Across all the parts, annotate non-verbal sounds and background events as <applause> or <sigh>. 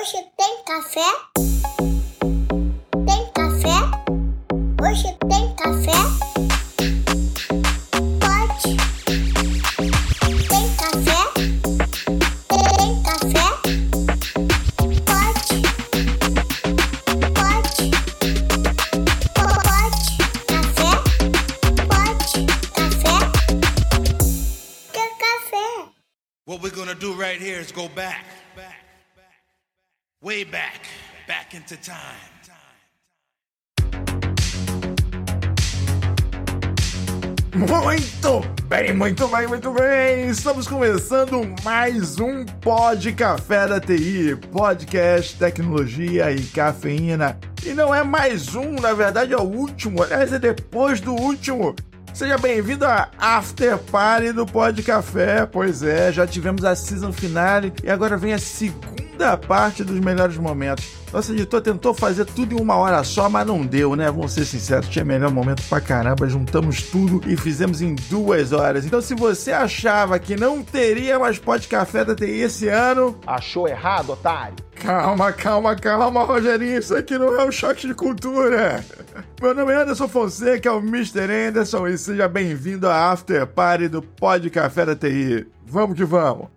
Hoje tem café? Into time. Muito bem, muito bem, muito bem! Estamos começando mais um Pod Café da TI, podcast, tecnologia e cafeína. E não é mais um, na verdade é o último, aliás é depois do último. Seja bem-vindo a After Party do Pod Café. Pois é, já tivemos a season finale e agora vem a segunda parte dos melhores momentos. Nosso editor tentou fazer tudo em uma hora só, mas não deu, né? Vamos ser sinceros, tinha melhor momento pra caramba. Juntamos tudo e fizemos em duas horas. Então, se você achava que não teria mais Pod Café da TI esse ano, Achou errado, otário? Calma, calma, calma, Rogerinho. Isso aqui não é um choque de cultura. Meu nome é Anderson Fonseca, é o Mr. Anderson, e seja bem-vindo à After Party do Pod Café da TI. Vamos que vamos.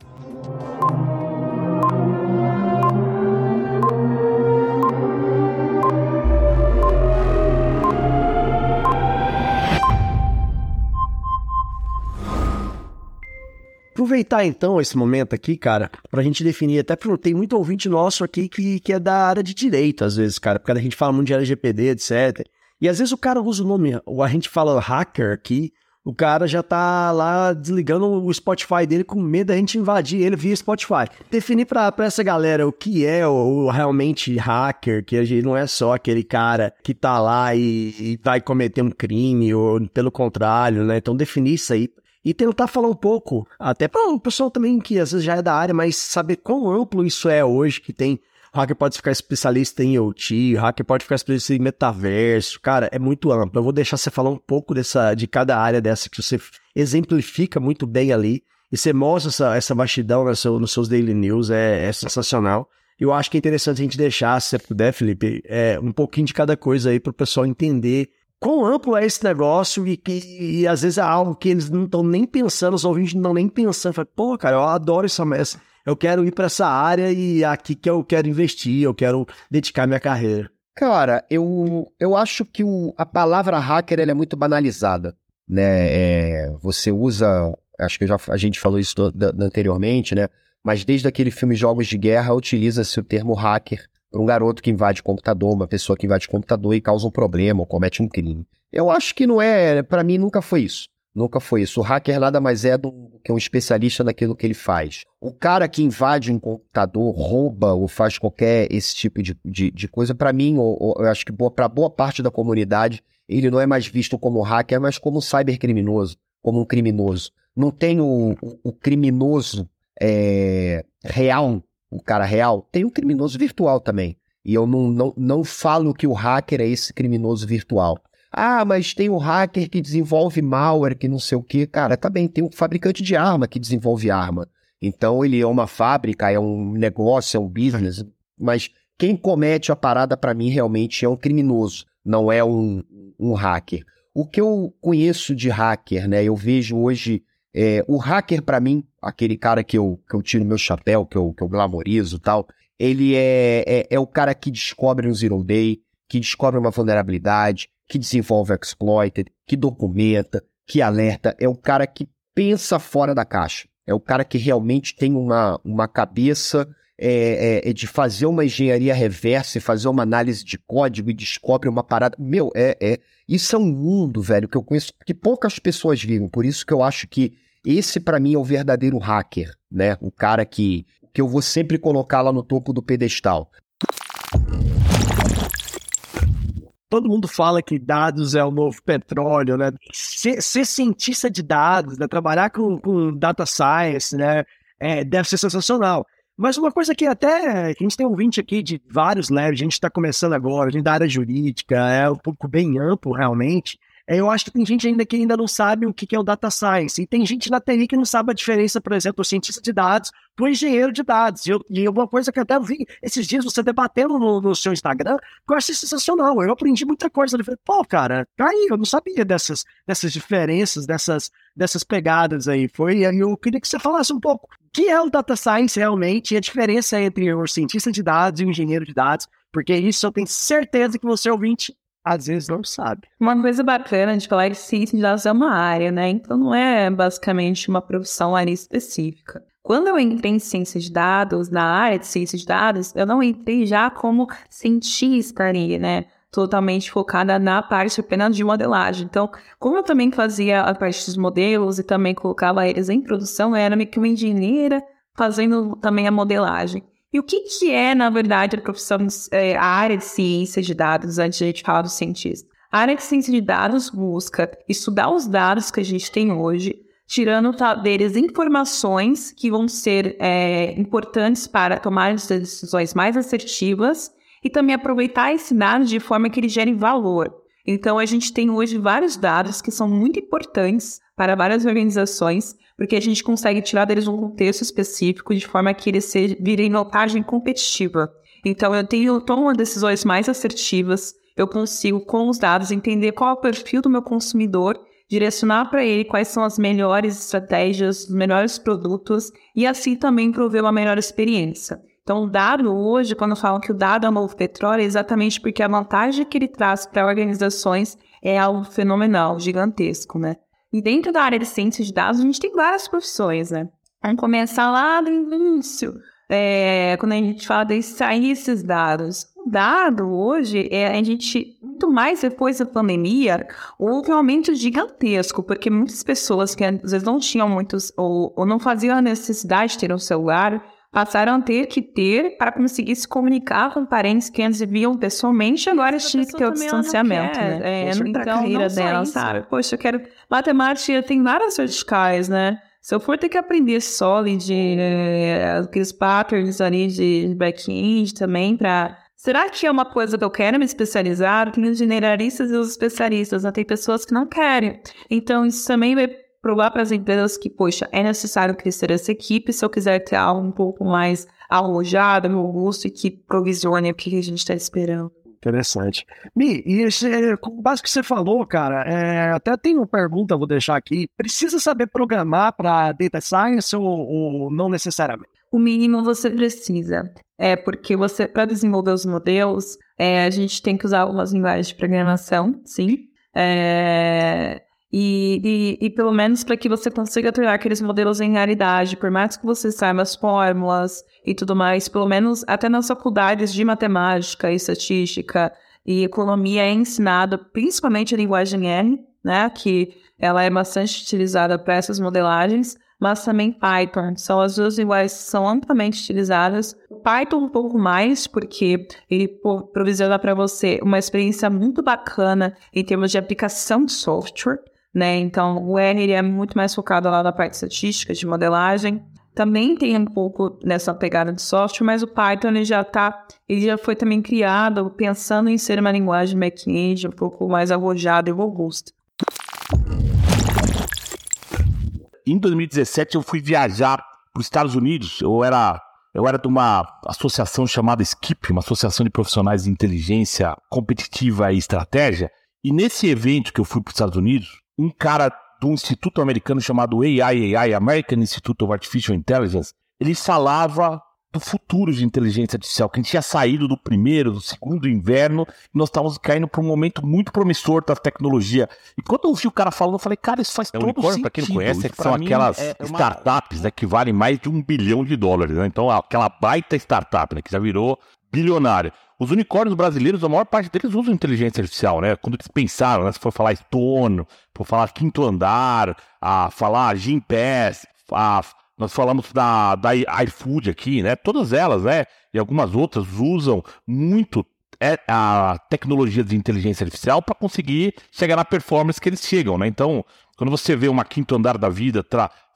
Aproveitar então esse momento aqui, cara, pra gente definir, até porque tem muito ouvinte nosso aqui que, que é da área de direito, às vezes, cara, porque a gente fala muito de LGPD, etc. E às vezes o cara usa o nome, ou a gente fala hacker aqui, o cara já tá lá desligando o Spotify dele com medo da gente invadir ele via Spotify. Definir pra, pra essa galera o que é o, o realmente hacker, que a gente não é só aquele cara que tá lá e, e vai cometer um crime, ou pelo contrário, né? Então definir isso aí e tentar falar um pouco, até para o pessoal também que às vezes já é da área, mas saber quão amplo isso é hoje, que tem. O hacker pode ficar especialista em IoT, o hacker pode ficar especialista em metaverso, cara, é muito amplo. Eu vou deixar você falar um pouco dessa, de cada área dessa que você exemplifica muito bem ali, e você mostra essa, essa vastidão no seu, nos seus daily news, é, é sensacional. Eu acho que é interessante a gente deixar, se você puder, Felipe, é, um pouquinho de cada coisa aí para o pessoal entender quão amplo é esse negócio e que e às vezes é algo que eles não estão nem pensando, os ouvintes não estão nem pensando. Fala, Pô, cara, eu adoro essa messa. Eu quero ir para essa área e é aqui que eu quero investir, eu quero dedicar minha carreira. Cara, eu, eu acho que o, a palavra hacker é muito banalizada, né? É, você usa, acho que já, a gente falou isso do, do, anteriormente, né? Mas desde aquele filme Jogos de Guerra utiliza-se o termo hacker para um garoto que invade computador, uma pessoa que invade computador e causa um problema ou comete um crime. Eu acho que não é, para mim nunca foi isso. Nunca foi isso. O hacker nada mais é do que um especialista naquilo que ele faz. O cara que invade um computador, rouba ou faz qualquer esse tipo de, de, de coisa, para mim, ou, ou, eu acho que para boa parte da comunidade, ele não é mais visto como hacker, mas como um cybercriminoso, como um criminoso. Não tem o, o, o criminoso é, real o cara real, tem um criminoso virtual também. E eu não, não, não falo que o hacker é esse criminoso virtual. Ah, mas tem o hacker que desenvolve malware, que não sei o quê. Cara, tá bem, tem um fabricante de arma que desenvolve arma. Então ele é uma fábrica, é um negócio, é um business. Mas quem comete a parada para mim realmente é um criminoso, não é um, um hacker. O que eu conheço de hacker, né? Eu vejo hoje é, o hacker, para mim, aquele cara que eu, que eu tiro meu chapéu, que eu, que eu glamorizo e tal, ele é, é, é o cara que descobre um zero day, que descobre uma vulnerabilidade, que desenvolve exploited, que documenta, que alerta. É o cara que pensa fora da caixa. É o cara que realmente tem uma, uma cabeça é, é, é de fazer uma engenharia reversa e fazer uma análise de código e descobre uma parada. Meu, é, é. Isso é um mundo, velho, que eu conheço que poucas pessoas vivem. Por isso que eu acho que esse para mim é o verdadeiro hacker, né? O cara que que eu vou sempre colocar lá no topo do pedestal. Todo mundo fala que dados é o novo petróleo, né? Ser, ser cientista de dados, né? trabalhar com, com data science, né? É, deve ser sensacional. Mas uma coisa que até a gente tem ouvinte aqui de vários levels, a gente está começando agora, a gente da área jurídica, é um pouco bem amplo realmente. É, eu acho que tem gente ainda que ainda não sabe o que é o data science. E tem gente na TI que não sabe a diferença, por exemplo, do cientista de dados para o engenheiro de dados. E, eu, e uma coisa que eu até vi esses dias você debatendo no, no seu Instagram, que eu achei sensacional. Eu aprendi muita coisa. Eu falei, pô, cara, tá aí, eu não sabia dessas, dessas diferenças, dessas, dessas pegadas aí. Foi, eu queria que você falasse um pouco o que é o data science realmente e a diferença entre o cientista de dados e o engenheiro de dados, porque isso eu tenho certeza que você ouvinte às vezes não sabe. Uma coisa bacana de falar é que ciência de dados é uma área, né? Então não é basicamente uma profissão área específica. Quando eu entrei em ciência de dados, na área de ciência de dados, eu não entrei já como cientista ali, né? Totalmente focada na parte apenas de modelagem. Então, como eu também fazia a parte dos modelos e também colocava eles em produção, eu era meio que uma engenheira fazendo também a modelagem. E o que, que é, na verdade, a profissão, é, a área de ciência de dados, antes de a gente falar do cientista? A área de ciência de dados busca estudar os dados que a gente tem hoje, tirando deles informações que vão ser é, importantes para tomar decisões mais assertivas e também aproveitar esse dado de forma que ele gere valor. Então, a gente tem hoje vários dados que são muito importantes para várias organizações, porque a gente consegue tirar deles um contexto específico de forma que eles se virem vantagem competitiva. Então, eu tenho tomo decisões mais assertivas, eu consigo, com os dados, entender qual é o perfil do meu consumidor, direcionar para ele quais são as melhores estratégias, os melhores produtos e assim também prover uma melhor experiência. Então, o dado hoje, quando falam que o dado é o novo petróleo, é exatamente porque a vantagem que ele traz para organizações é algo fenomenal, gigantesco, né? E dentro da área de ciência de dados, a gente tem várias profissões, né? Vamos começar lá do início, é, quando a gente fala de extrair esses dados. O dado hoje, é, a gente, muito mais depois da pandemia, houve um aumento gigantesco, porque muitas pessoas que às vezes não tinham muitos, ou, ou não faziam a necessidade de ter um celular, passaram a ter que ter para conseguir se comunicar com parentes que antes viviam pessoalmente, agora tinha que ter o distanciamento, né? É, Poxa, então, carreira dela, sabe? Poxa, eu quero... Matemática tem várias verticais, né? Se eu for ter que aprender Solid, é, aqueles patterns ali de back-end também para... Será que é uma coisa que eu quero me especializar? Tem os generalistas e os especialistas, né? Tem pessoas que não querem. Então, isso também vai provar para as empresas que, poxa, é necessário crescer essa equipe se eu quiser ter algo um pouco mais arrojado, robusto e que provisione o que a gente está esperando. Interessante. Mi, e esse, com base que você falou, cara, é, até tem uma pergunta, vou deixar aqui. Precisa saber programar para data science ou, ou, não necessariamente? O mínimo você precisa. É porque você, para desenvolver os modelos, é, a gente tem que usar algumas linguagens de programação, sim. É, e, e, e, pelo menos para que você consiga tornar aqueles modelos em realidade, por mais que você saiba as fórmulas e tudo mais, pelo menos até nas faculdades de matemática, estatística e economia é ensinado principalmente a linguagem R, né, que ela é bastante utilizada para essas modelagens, mas também Python. São as duas linguagens que são amplamente utilizadas. Python um pouco mais, porque ele provisiona para você uma experiência muito bacana em termos de aplicação de software né? Então, o R é muito mais focado lá na parte estatística, de modelagem. Também tem um pouco nessa pegada de software, mas o Python ele já tá, ele já foi também criado pensando em ser uma linguagem back-end um pouco mais arrojada e robusta. Em 2017 eu fui viajar para os Estados Unidos. Eu era eu era de uma associação chamada Skip, uma associação de profissionais de inteligência competitiva e estratégia. E nesse evento que eu fui para os Estados Unidos, um cara do instituto americano chamado AIAI, American Institute of Artificial Intelligence, ele falava do futuro de inteligência artificial, que a gente tinha saído do primeiro, do segundo inverno, e nós estávamos caindo para um momento muito promissor da tecnologia. E quando eu ouvi o cara falando, eu falei, cara, isso faz é, todo sentido. Para quem não conhece, é que são aquelas é uma... startups né, que valem mais de um bilhão de dólares. Né? Então, aquela baita startup né, que já virou bilionária. Os unicórnios brasileiros, a maior parte deles usam inteligência artificial, né? Quando eles pensaram, né? Se for falar Stone, for falar Quinto Andar, a falar Gimpass, a, nós falamos da, da iFood aqui, né? Todas elas, né? E algumas outras usam muito é, a tecnologia de inteligência artificial para conseguir chegar na performance que eles chegam, né? Então, quando você vê uma Quinto Andar da vida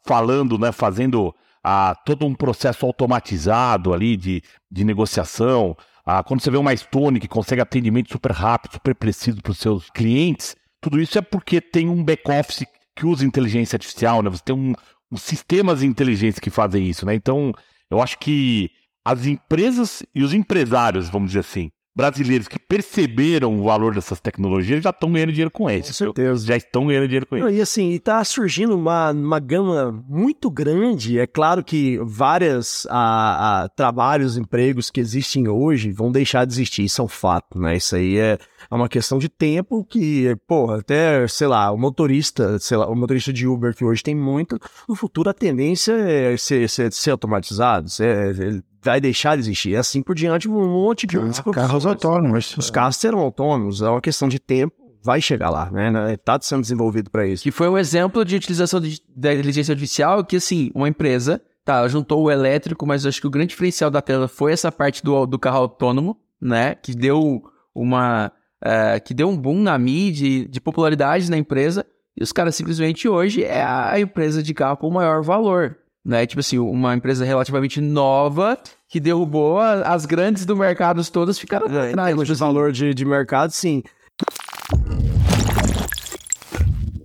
falando, né? Fazendo a, todo um processo automatizado ali de, de negociação, ah, quando você vê uma Stone que consegue atendimento super rápido, super preciso para os seus clientes, tudo isso é porque tem um back-office que usa inteligência artificial, né? Você tem um, um sistemas inteligentes que fazem isso, né? Então, eu acho que as empresas e os empresários, vamos dizer assim, brasileiros que perceberam o valor dessas tecnologias já estão ganhando dinheiro com isso. Com certeza. Já estão ganhando dinheiro com isso. E assim, está surgindo uma, uma gama muito grande. É claro que vários a, a, trabalhos, empregos que existem hoje vão deixar de existir, isso é um fato, né? Isso aí é, é uma questão de tempo que, porra, até, sei lá, o motorista, sei lá, o motorista de Uber que hoje tem muito, no futuro a tendência é ser, ser, ser automatizado, ser, vai deixar de existir. E assim por diante, um monte de outros Carros autônomos. Os carros serão autônomos, é uma questão de tempo, vai chegar lá, né? Está sendo desenvolvido para isso. Que foi um exemplo de utilização de, da inteligência artificial que, assim, uma empresa, tá, juntou o elétrico, mas acho que o grande diferencial da tela foi essa parte do, do carro autônomo, né? Que deu uma... é, que deu um boom na mídia, de popularidade na empresa, e os caras simplesmente hoje é a empresa de carro com maior valor, né? Tipo assim, uma empresa relativamente nova que derrubou a- as grandes do mercado todas ficaram É, atrás. termos Tipo de assim, valor de, de mercado, sim.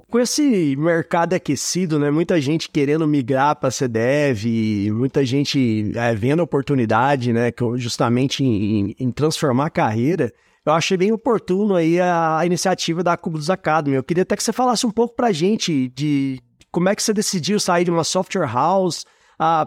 Com esse mercado aquecido, né? Muita gente querendo migrar para CDEV, muita gente é, vendo oportunidade, né? Justamente em, em transformar a carreira. Eu achei bem oportuno aí a, a iniciativa da Cubus Academy. Eu queria até que você falasse um pouco pra gente de como é que você decidiu sair de uma software house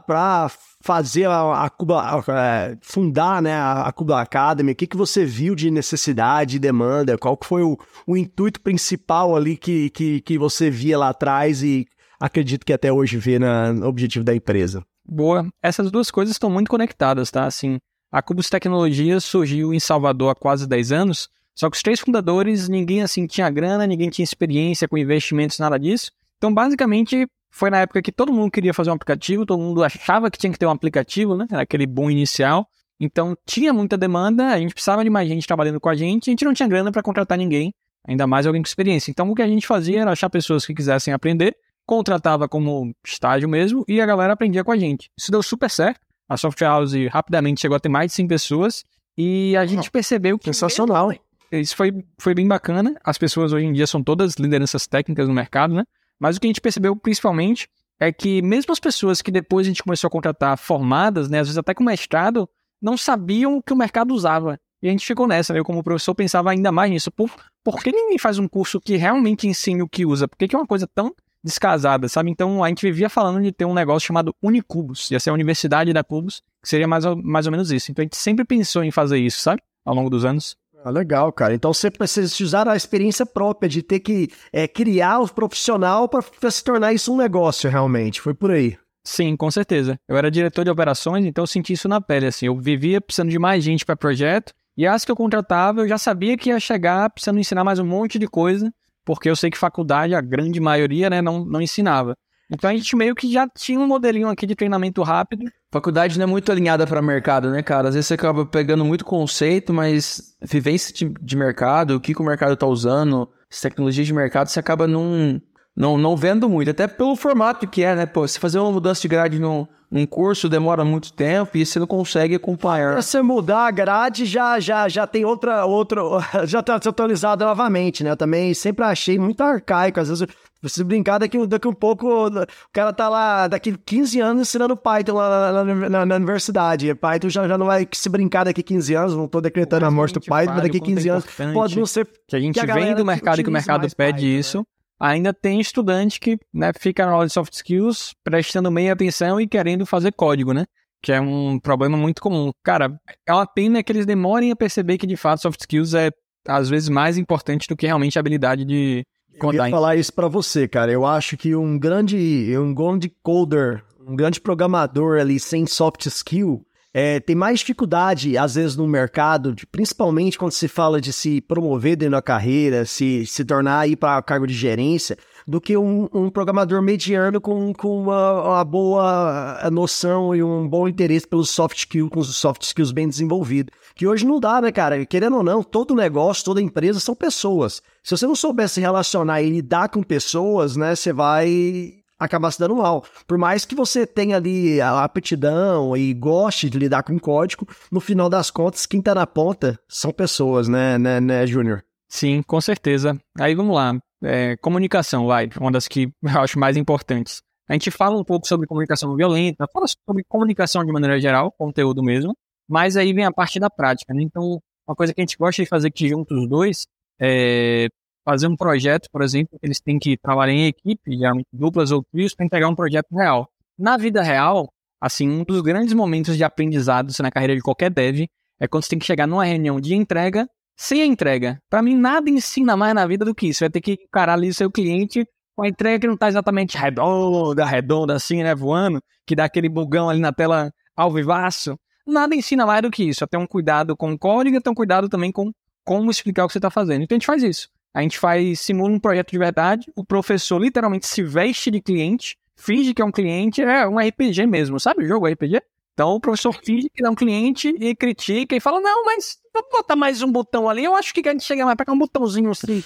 para fazer a, a Cuba, é, fundar né, a, a Cuba Academy, o que, que você viu de necessidade e demanda, qual que foi o, o intuito principal ali que, que, que você via lá atrás e acredito que até hoje vê na, no objetivo da empresa. Boa. Essas duas coisas estão muito conectadas, tá? Assim, a Cubus Tecnologia surgiu em Salvador há quase 10 anos, só que os três fundadores, ninguém assim tinha grana, ninguém tinha experiência com investimentos, nada disso. Então, basicamente, foi na época que todo mundo queria fazer um aplicativo, todo mundo achava que tinha que ter um aplicativo, né? Era aquele boom inicial. Então, tinha muita demanda, a gente precisava de mais gente trabalhando com a gente, a gente não tinha grana para contratar ninguém, ainda mais alguém com experiência. Então, o que a gente fazia era achar pessoas que quisessem aprender, contratava como estágio mesmo e a galera aprendia com a gente. Isso deu super certo. A Software House rapidamente chegou a ter mais de 100 pessoas e a gente percebeu que Sensacional. isso foi, foi bem bacana. As pessoas hoje em dia são todas lideranças técnicas no mercado, né? Mas o que a gente percebeu principalmente é que mesmo as pessoas que depois a gente começou a contratar formadas, né, às vezes até com mestrado, não sabiam o que o mercado usava. E a gente ficou nessa, né? Eu, como professor, pensava ainda mais nisso. Por, por que ninguém faz um curso que realmente ensine o que usa? Por que, que é uma coisa tão descasada, sabe? Então a gente vivia falando de ter um negócio chamado Unicubus, ia ser a Universidade da Cubus, que seria mais ou, mais ou menos isso. Então a gente sempre pensou em fazer isso, sabe? Ao longo dos anos. Ah, legal, cara. Então você precisa usar a experiência própria de ter que é, criar o profissional para se tornar isso um negócio realmente. Foi por aí. Sim, com certeza. Eu era diretor de operações, então eu senti isso na pele, assim. Eu vivia precisando de mais gente para projeto, e as que eu contratava, eu já sabia que ia chegar precisando ensinar mais um monte de coisa, porque eu sei que faculdade, a grande maioria, né, não, não ensinava. Então a gente meio que já tinha um modelinho aqui de treinamento rápido. Faculdade não é muito alinhada para mercado, né, cara? Às vezes você acaba pegando muito conceito, mas vivência de, de mercado, o que, que o mercado tá usando, as tecnologias de mercado, você acaba não, não, não vendo muito. Até pelo formato que é, né? Pô, você fazer uma mudança de grade num, num curso demora muito tempo e você não consegue acompanhar. Pra você mudar a grade, já, já, já tem outra, outra, <laughs> já tá atualizado novamente, né? Eu também sempre achei muito arcaico. Às vezes, você brincar daqui, daqui um pouco, o cara tá lá, daqui 15 anos ensinando Python lá na, na- na- universidade. Python já, já não vai se brincar daqui 15 anos, não tô decretando a morte do Python, mas daqui o quanto é 15 anos pode não ser que a gente que a vem do mercado e que o mercado pede Python, né? isso, ainda tem estudante que né, fica na aula de soft skills prestando meia atenção e querendo fazer código, né? Que é um problema muito comum. Cara, é uma pena que eles demorem a perceber que de fato soft skills é às vezes mais importante do que realmente a habilidade de Eu ia falar isso pra você, cara. Eu acho que um grande, um grande coder, um grande programador ali sem soft skill, é, tem mais dificuldade, às vezes, no mercado, de- principalmente quando se fala de se promover dentro da carreira, se, se tornar aí para cargo de gerência, do que um, um programador mediano com, com uma, uma boa noção e um bom interesse pelos soft skills, com os soft skills bem desenvolvidos. Que hoje não dá, né, cara? Querendo ou não, todo negócio, toda empresa são pessoas. Se você não souber se relacionar e lidar com pessoas, né, você vai acabar se dando mal. Por mais que você tenha ali a aptidão e goste de lidar com código, no final das contas, quem tá na ponta são pessoas, né, né, né Júnior? Sim, com certeza. Aí vamos lá. É, comunicação, vai, uma das que <laughs> eu acho mais importantes. A gente fala um pouco sobre comunicação não violenta, fala sobre comunicação de maneira geral, conteúdo mesmo, mas aí vem a parte da prática, né? Então, uma coisa que a gente gosta de fazer que juntos os dois é fazer um projeto, por exemplo, eles têm que trabalhar em equipe, geralmente duplas ou trios, para entregar um projeto real. Na vida real, assim, um dos grandes momentos de aprendizado na carreira de qualquer dev é quando você tem que chegar numa reunião de entrega sem a entrega. Para mim, nada ensina mais na vida do que isso. Você vai ter que encarar ali o seu cliente com a entrega que não tá exatamente redonda, redonda assim, né, voando, que dá aquele bugão ali na tela ao vivaço. Nada ensina mais do que isso. Até um cuidado com o código, até um cuidado também com como explicar o que você está fazendo. Então a gente faz isso. A gente faz, simula um projeto de verdade, o professor literalmente se veste de cliente, finge que é um cliente, é um RPG mesmo, sabe o jogo RPG? Então o professor finge que é um cliente e critica e fala, não, mas vou botar mais um botão ali, eu acho que a gente chega mais, pega um botãozinho assim.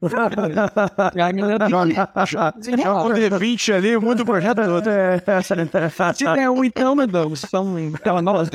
Joga um D20 ali, muito projeto todo. Se der um, então, meu Deus, são então, nós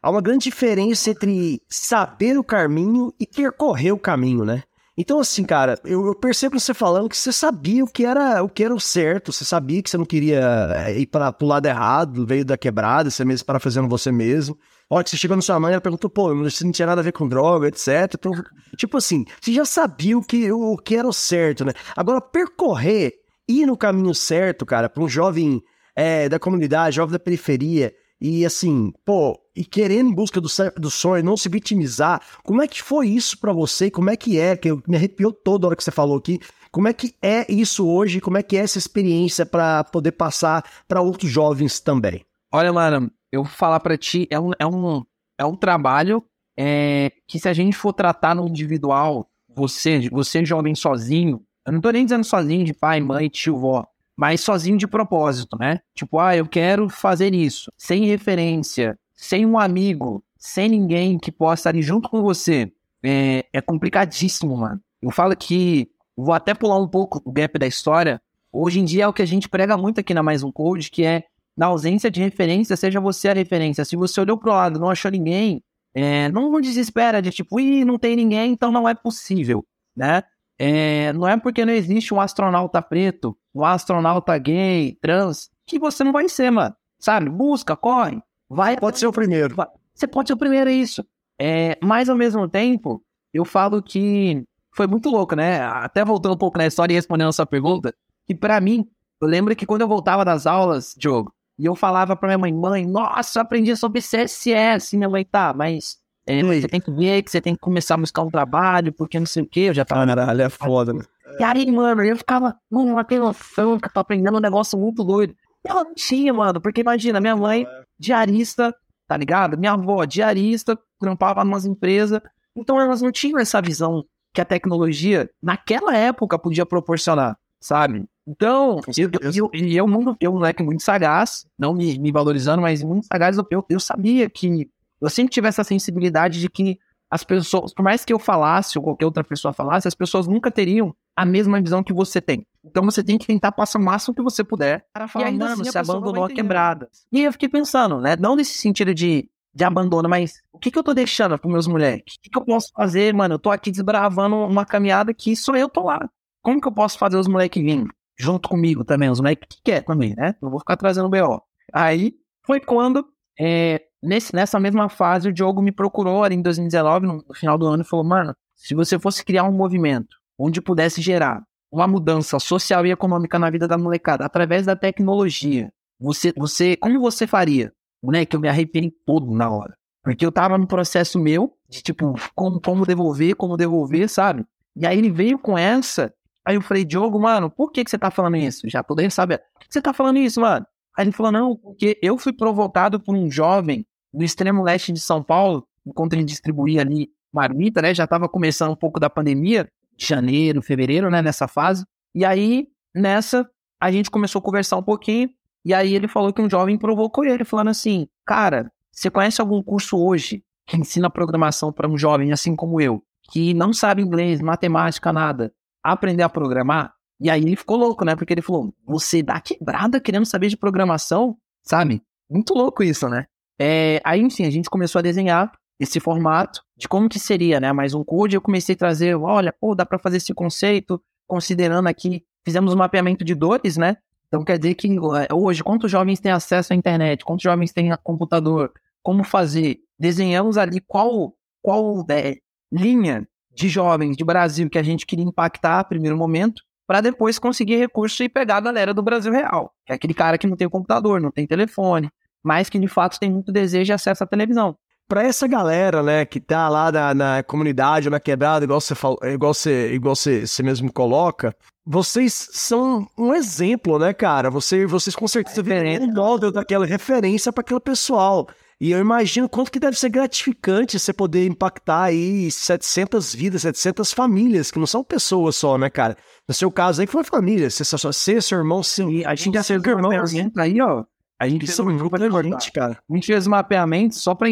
Há uma grande diferença entre saber o caminho e percorrer o caminho, né? Então, assim, cara, eu, eu percebo você falando que você sabia o que era o que era o certo, você sabia que você não queria eh, ir para o lado errado, veio da quebrada, você mesmo para você mesmo. Olha, que você chegou na sua mãe, ela perguntou, pô, você não tinha nada a ver com droga, etc. Então, tipo assim, você já sabia o que, o que era o certo, né? Agora, percorrer, ir no caminho certo, cara, para um jovem é, da comunidade, jovem da periferia, e assim, pô, e querer em busca do, do sonho, não se vitimizar. Como é que foi isso para você? Como é que é? Que me arrepiou toda hora que você falou aqui. Como é que é isso hoje? Como é que é essa experiência para poder passar para outros jovens também? Olha, mano, eu vou falar para ti, é um, é um, é um trabalho é, que se a gente for tratar no individual, você, você jovem sozinho, eu não tô nem dizendo sozinho de pai, mãe, tio, vó, mas sozinho de propósito, né? Tipo, ah, eu quero fazer isso, sem referência, sem um amigo, sem ninguém que possa estar junto com você. É, é complicadíssimo, mano. Eu falo que, vou até pular um pouco o gap da história. Hoje em dia é o que a gente prega muito aqui na Mais Um Code, que é na ausência de referência, seja você a referência. Se você olhou pro lado não achou ninguém, é, não desespera de tipo, ih, não tem ninguém, então não é possível, né? É, não é porque não existe um astronauta preto, um astronauta gay, trans, que você não vai ser, mano. Sabe? Busca, corre, vai. Pode ser o primeiro. Você pode ser o primeiro, é isso. É, mas ao mesmo tempo, eu falo que foi muito louco, né? Até voltando um pouco na história e respondendo a sua pergunta, que para mim, eu lembro que quando eu voltava das aulas, Diogo, e eu falava pra minha mãe, mãe, nossa, aprendi sobre CSS. Minha mãe, tá, mas é, você tem que ver que você tem que começar a buscar um trabalho, porque não sei o que, eu já tava. Caralho, é <laughs> foda, né? E aí, mano, eu ficava, mano, não tem noção que eu tô aprendendo um negócio muito doido. E ela não tinha, mano, porque imagina, minha mãe, diarista, tá ligado? Minha avó, diarista, trampava numas empresas. Então elas não tinham essa visão que a tecnologia, naquela época, podia proporcionar, sabe? Então, eu, eu, eu, eu, moleque muito sagaz, não me, me valorizando, mas muito sagaz, eu, eu sabia que eu sempre tive essa sensibilidade de que as pessoas, por mais que eu falasse ou qualquer outra pessoa falasse, as pessoas nunca teriam a mesma visão que você tem. Então você tem que tentar passar o máximo que você puder. e ainda mano, assim, você abandonou a quebrada. E aí eu fiquei pensando, né? Não nesse sentido de, de abandono, mas o que, que eu tô deixando pros meus moleques? O que, que eu posso fazer, mano? Eu tô aqui desbravando uma caminhada que só eu tô lá. Como que eu posso fazer os moleques virem junto comigo também? Os moleques que quer também, né? Não vou ficar trazendo BO. Aí foi quando, é, nesse, nessa mesma fase, o Diogo me procurou ali em 2019, no, no final do ano, e falou: Mano, se você fosse criar um movimento onde pudesse gerar uma mudança social e econômica na vida da molecada através da tecnologia, você, você, como você faria? Moleque, eu me arrepiei todo na hora. Porque eu tava no processo meu de tipo, como, como devolver, como devolver, sabe? E aí ele veio com essa. Aí eu falei, Diogo, mano, por que, que você tá falando isso? Já poderia saber. Por que você tá falando isso, mano? Aí ele falou, não, porque eu fui provocado por um jovem do extremo leste de São Paulo, enquanto ele distribuía ali marmita, né? Já tava começando um pouco da pandemia, janeiro, fevereiro, né? Nessa fase. E aí, nessa, a gente começou a conversar um pouquinho. E aí ele falou que um jovem provocou ele, falando assim: Cara, você conhece algum curso hoje que ensina programação para um jovem assim como eu, que não sabe inglês, matemática, nada, aprender a programar? E aí ele ficou louco, né? Porque ele falou: Você dá quebrada querendo saber de programação? Sabe? Muito louco isso, né? É, aí, enfim, a gente começou a desenhar. esse formato de como que seria, né? Mais um code, eu comecei a trazer, olha, pô, dá para fazer esse conceito, considerando aqui, fizemos um mapeamento de dores, né? Então quer dizer que eh, hoje, quantos jovens têm acesso à internet, quantos jovens têm computador, como fazer? Desenhamos ali qual, qual é, linha de jovens de Brasil que a gente queria impactar, primeiro momento, para depois conseguir recurso e pegar a galera do Brasil real, que é aquele cara que não tem computador, não tem telefone, mas que de fato tem muito desejo e acesso à televisão. Pra essa galera, né, que tá lá na, na comunidade, na quebrada, igual você falou, igual você, igual você, você mesmo coloca, vocês são um exemplo, né, cara? Você, vocês com certeza viram um modelo daquela referência para aquele pessoal. E eu imagino quanto que deve ser gratificante você poder impactar aí 700 vidas, 700 famílias, que não são pessoas só, né, cara? No seu caso aí foi família, você, você seu irmão, seu, E a gente já fez irmão, mapeamento aí, ó. A gente fez é um grupo importante, cara. A gente fez mapeamento só para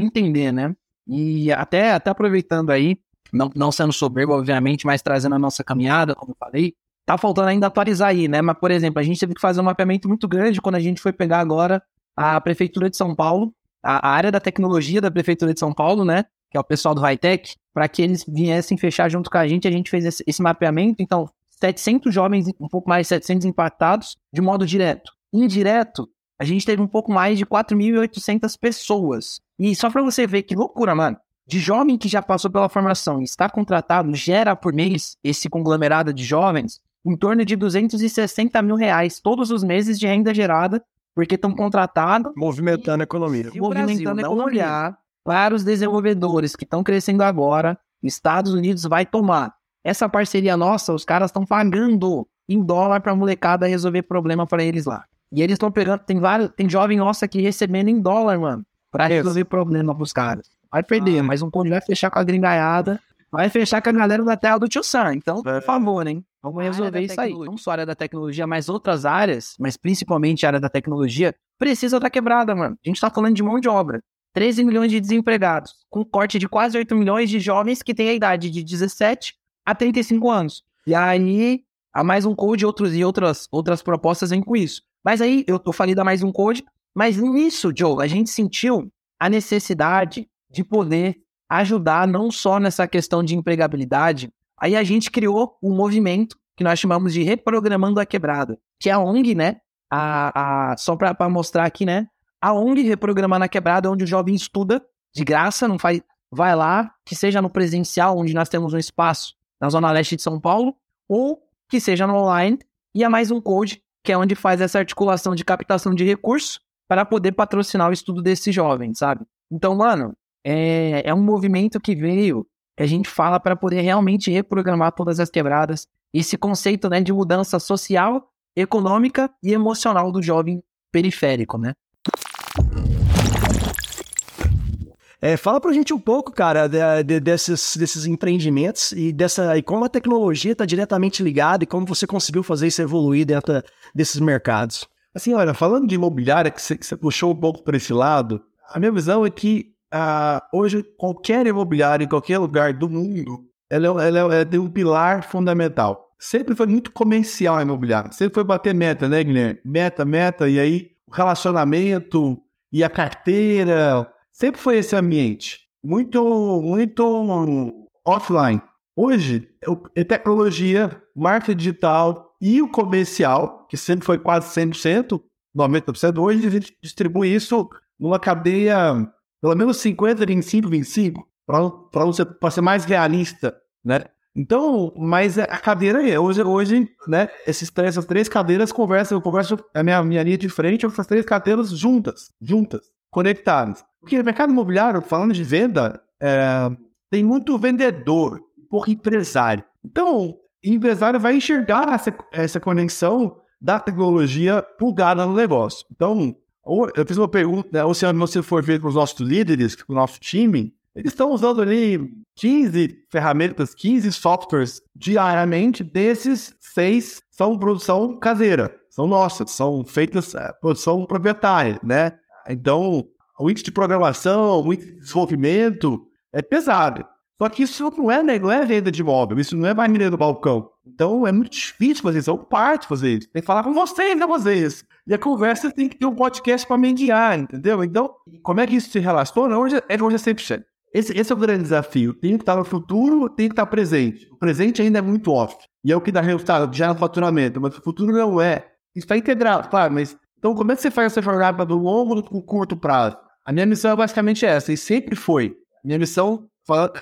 entender, né? E até, até aproveitando aí, não, não sendo soberbo, obviamente, mas trazendo a nossa caminhada, como eu falei, tá faltando ainda atualizar aí, né? Mas, por exemplo, a gente teve que fazer um mapeamento muito grande quando a gente foi pegar agora a Prefeitura de São Paulo, a, área da tecnologia da Prefeitura de São Paulo, né? Que é o pessoal do Hightech, para que eles viessem fechar junto com a gente. A gente fez esse, esse mapeamento, então, 700 jovens, um pouco mais de 700 impactados, de modo direto. Indireto, a gente teve um pouco mais de 4.800 pessoas. E só para você ver que loucura, mano. De jovem que já passou pela formação e está contratado, gera por mês esse conglomerado de jovens em torno de 260 mil reais todos os meses de renda gerada, porque estão contratados Movimentando a economia. e movimentando a economia para os desenvolvedores que estão crescendo agora, Estados Unidos vai tomar. Essa parceria nossa, os caras estão pagando em dólar para a molecada resolver problema para eles lá. E eles estão pegando, tem vários, tem jovem nossa aqui recebendo em dólar, mano, para resolver problema pros caras. Vai perder, mas um conde vai fechar com a gringaiada, vai fechar com a galera da terra do Tio Sam. Então, por favor, hein? Vamos resolver isso aí. Não só a área da tecnologia, mas outras áreas, mas principalmente a área da tecnologia, precisa da quebrada, mano. A gente tá falando de mão de obra. 13 milhões de desempregados, com corte de quase 8 milhões de jovens que têm a idade de 17 a 35 anos. E aí, a mais um code outros, e outras, outras propostas vêm com isso. Mas aí, eu, eu falei da mais um code, mas nisso, Joe, a gente sentiu a necessidade de poder ajudar não só nessa questão de empregabilidade. Aí a gente criou um movimento que nós chamamos de Reprogramando a Quebrada, que é a ONG, né? A, a, só para mostrar aqui, né? A ONG Reprogramando a Quebrada, onde o jovem estuda de graça, não faz, vai lá, que seja no presencial, onde nós temos um espaço na Zona Leste de São Paulo, ou que seja no online, e é mais um code, que é onde faz essa articulação de captação de recursos para poder patrocinar o estudo desse jovem, sabe? Então, mano, é, é um movimento que veio, que a gente fala para poder realmente reprogramar todas as quebradas, esse conceito né, de mudança social, econômica e emocional do jovem periférico, né? É, fala pra gente um pouco, cara, de- de- desses, desses empreendimentos e dessa e como a tecnologia está diretamente ligada e como você conseguiu fazer isso evoluir dentro desses mercados. Assim, olha, falando de imobiliária, que você, que você puxou um pouco para esse lado, a minha visão é que ah, hoje qualquer imobiliária em qualquer lugar do mundo, ela, é- ela, é- ela tem um pilar fundamental. Sempre foi muito comercial a imobiliária, sempre foi bater meta, né, Guilherme? Meta, meta, e aí o relacionamento e a carteira, sempre foi esse ambiente. Muito, muito offline. Hoje, eu- é tecnologia, marketing digital e o comercial, que sempre foi quase 100%, 90%, hoje a gente distribui isso numa cadeia pelo menos 50, 25, 25, para pra ser mais realista, né? Então, mas a cadeira é, hoje, hoje né, esses essas três cadeiras conversam, eu converso a minha, minha linha de frente, essas três cadeiras juntas, juntas, conectadas. Porque no mercado imobiliário, falando de venda, é, tem muito vendedor, pouco empresário. Então, empresário vai enxergar essa, essa conexão da tecnologia plugada no negócio. Então, eu fiz uma pergunta, né, ou se você for ver com os nossos líderes, com o nosso time, eles estão usando ali 15 ferramentas, 15 softwares diariamente, desses seis são produção caseira, são nossas, são feitas é, produção proprietária, né? Então, o índice de programação, o índice de desenvolvimento é pesado. Só que isso não é, né, não é venda de imóvel, isso não é barreira do balcão. Então é muito difícil fazer isso, é um parte fazer isso. Tem que falar com vocês, fazer isso. E a conversa tem que ter um podcast para mediar, entendeu? Então, como é que isso se relaciona? Hoje é hoje é 100%. Esse, esse é o grande desafio. Tem que estar no futuro, tem que estar presente. O presente ainda é muito off. E é o que dá resultado, já no faturamento. Mas o futuro não é. Isso está integrado, claro, mas... Então, como é que você faz essa jornada do longo do curto prazo? A minha missão é basicamente essa, e sempre foi. Minha missão,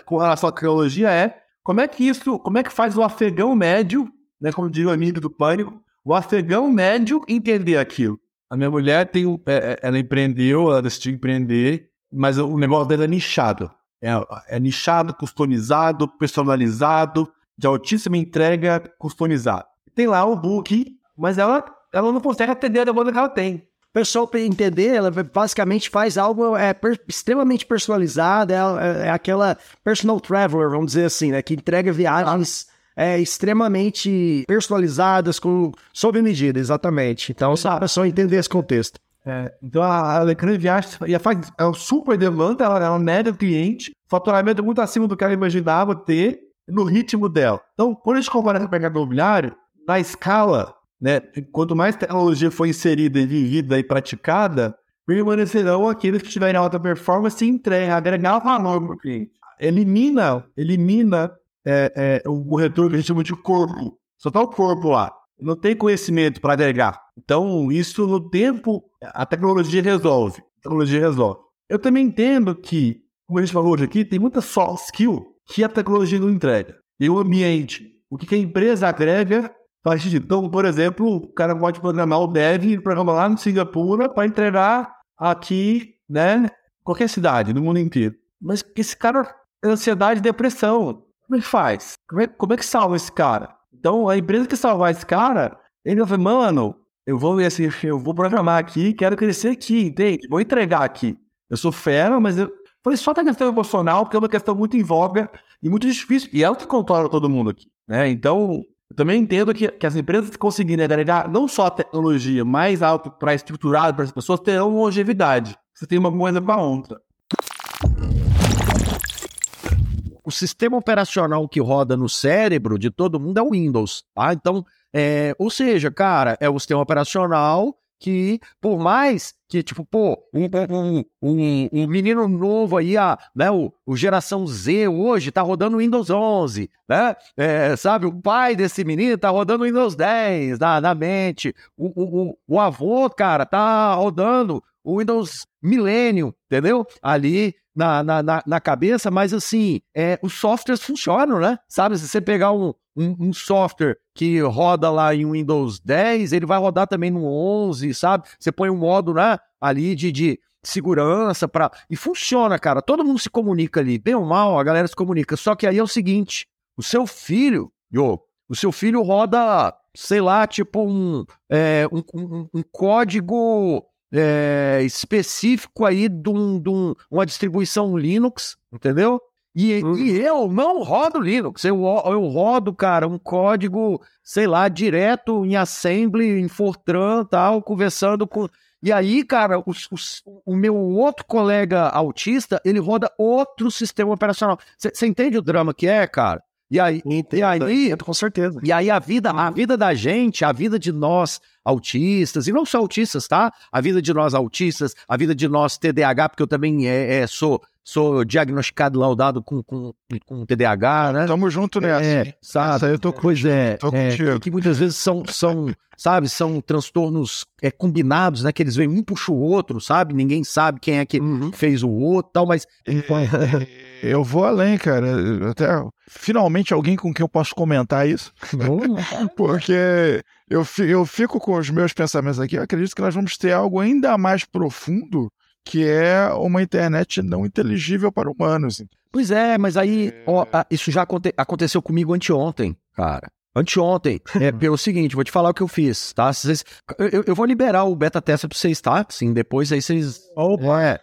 com relação à criologia, é como é que isso, como é que faz o afegão médio, né, como diz o amigo do pânico, o afegão médio entender aquilo. A minha mulher tem, é- é- ela empreendeu, ela decidiu empreender, mas o negócio dela é nichado. É, é nichado, customizado, personalizado, de altíssima entrega, customizado. Tem lá o book, mas ela, ela não consegue atender a demanda que ela tem. Pessoal, para entender, ela basicamente faz algo é, per- extremamente personalizado, é, é- é aquela personal traveler, vamos dizer assim, né? Que entrega viagens é, extremamente personalizadas, com, sob medida, exatamente. Então, só para só entender esse contexto. É, então a Alecrim Viagens já faz é super demanda, ela, ela média o cliente, faturamento muito acima do que ela imaginava ter no ritmo dela. Então, quando a gente compara com o mercado imobiliário, na escala, né, quanto mais tecnologia for inserida vivida e praticada, permanecerão aqueles que tiverem alta performance e entrega, agregar valor para o cliente. Elimina, elimina é, é, o, retorno que a gente chama de corpo. Só está o corpo lá. Não tem conhecimento para agregar. Então, isso no tempo, a tecnologia resolve. A tecnologia resolve. Eu também entendo que, como a gente falou hoje aqui, tem muita soft skill que a tecnologia não entrega. E o ambiente. O que a empresa agrega faz sentido. Então, por exemplo, o cara pode programar o dev, programa lá no Singapura para entregar aqui, né, qualquer cidade, no mundo inteiro. Mas esse cara ansiedade e depressão. Como é que faz? Como é, como é que salva esse cara? Então, a empresa que salvar esse cara, ele vai falar, mano, eu vou, assim, eu vou programar aqui, quero crescer aqui, entende? Vou entregar aqui. Eu sou fera, mas eu falei só da questão emocional, porque é uma questão muito em voga e muito difícil. E é o que controla todo mundo aqui, né? Então, eu também entendo que, que as empresas que conseguirem agregar não só a tecnologia mais alto para estruturado para as pessoas terão longevidade. Você tem uma coisa para outra. o sistema operacional que roda no cérebro de todo mundo é o Windows, tá? Então, é, ou seja, cara, é o sistema operacional que, por mais que, tipo, pô, um, um, um, um menino novo aí, a, né, o, o geração Z hoje tá rodando Windows 11, né? É, sabe, o pai desse menino tá rodando Windows 10 na, na mente, o, o, o, o avô, cara, tá rodando o Windows Millennium, entendeu? Ali na, na, na, na cabeça, mas assim, é, os softwares funcionam, né? Sabe, se você pegar um, um, um software que roda lá em Windows 10, ele vai rodar também no 11, sabe? Você põe um modo né, ali de, de segurança para e funciona, cara. Todo mundo se comunica ali, bem ou mal, a galera se comunica. Só que aí é o seguinte, o seu filho, yo, o seu filho roda, sei lá, tipo um, é, um, um, um código é, específico aí de, um, de um, uma distribuição Linux, entendeu? E, e eu não rodo Linux, eu, eu rodo, cara, um código, sei lá, direto em Assembly, em Fortran tal, conversando com. E aí, cara, os, os, o meu outro colega autista, ele roda outro sistema operacional. Você entende o drama que é, cara? E aí, e aí, com certeza. E aí a vida, a vida da gente, a vida de nós autistas, e não só autistas, tá? A vida de nós autistas, a vida de nós TDAH, porque eu também é, é, sou, sou diagnosticado laudado com, com, com TDAH, né? Tamo junto nessa. É, sabe? Essa eu tô Pois é, tô é, contigo. que muitas vezes são, são sabe, são transtornos é, combinados, né? Que eles vêm um puxa o outro, sabe? Ninguém sabe quem é que fez o outro tal, mas... <laughs> Eu vou além, cara. Até finalmente alguém com quem eu posso comentar isso. <laughs> Porque eu, eu fico com os meus pensamentos aqui. Eu acredito que nós vamos ter algo ainda mais profundo, que é uma internet não inteligível para humanos. Pois é, mas aí, ó, ah, isso já aconte- aconteceu comigo anteontem, cara. Anteontem. <laughs> É pelo seguinte, vou te falar o que eu fiz, tá? Vocês- eu, eu- vou liberar o beta teste pra vocês, tá? Sim, depois aí vocês.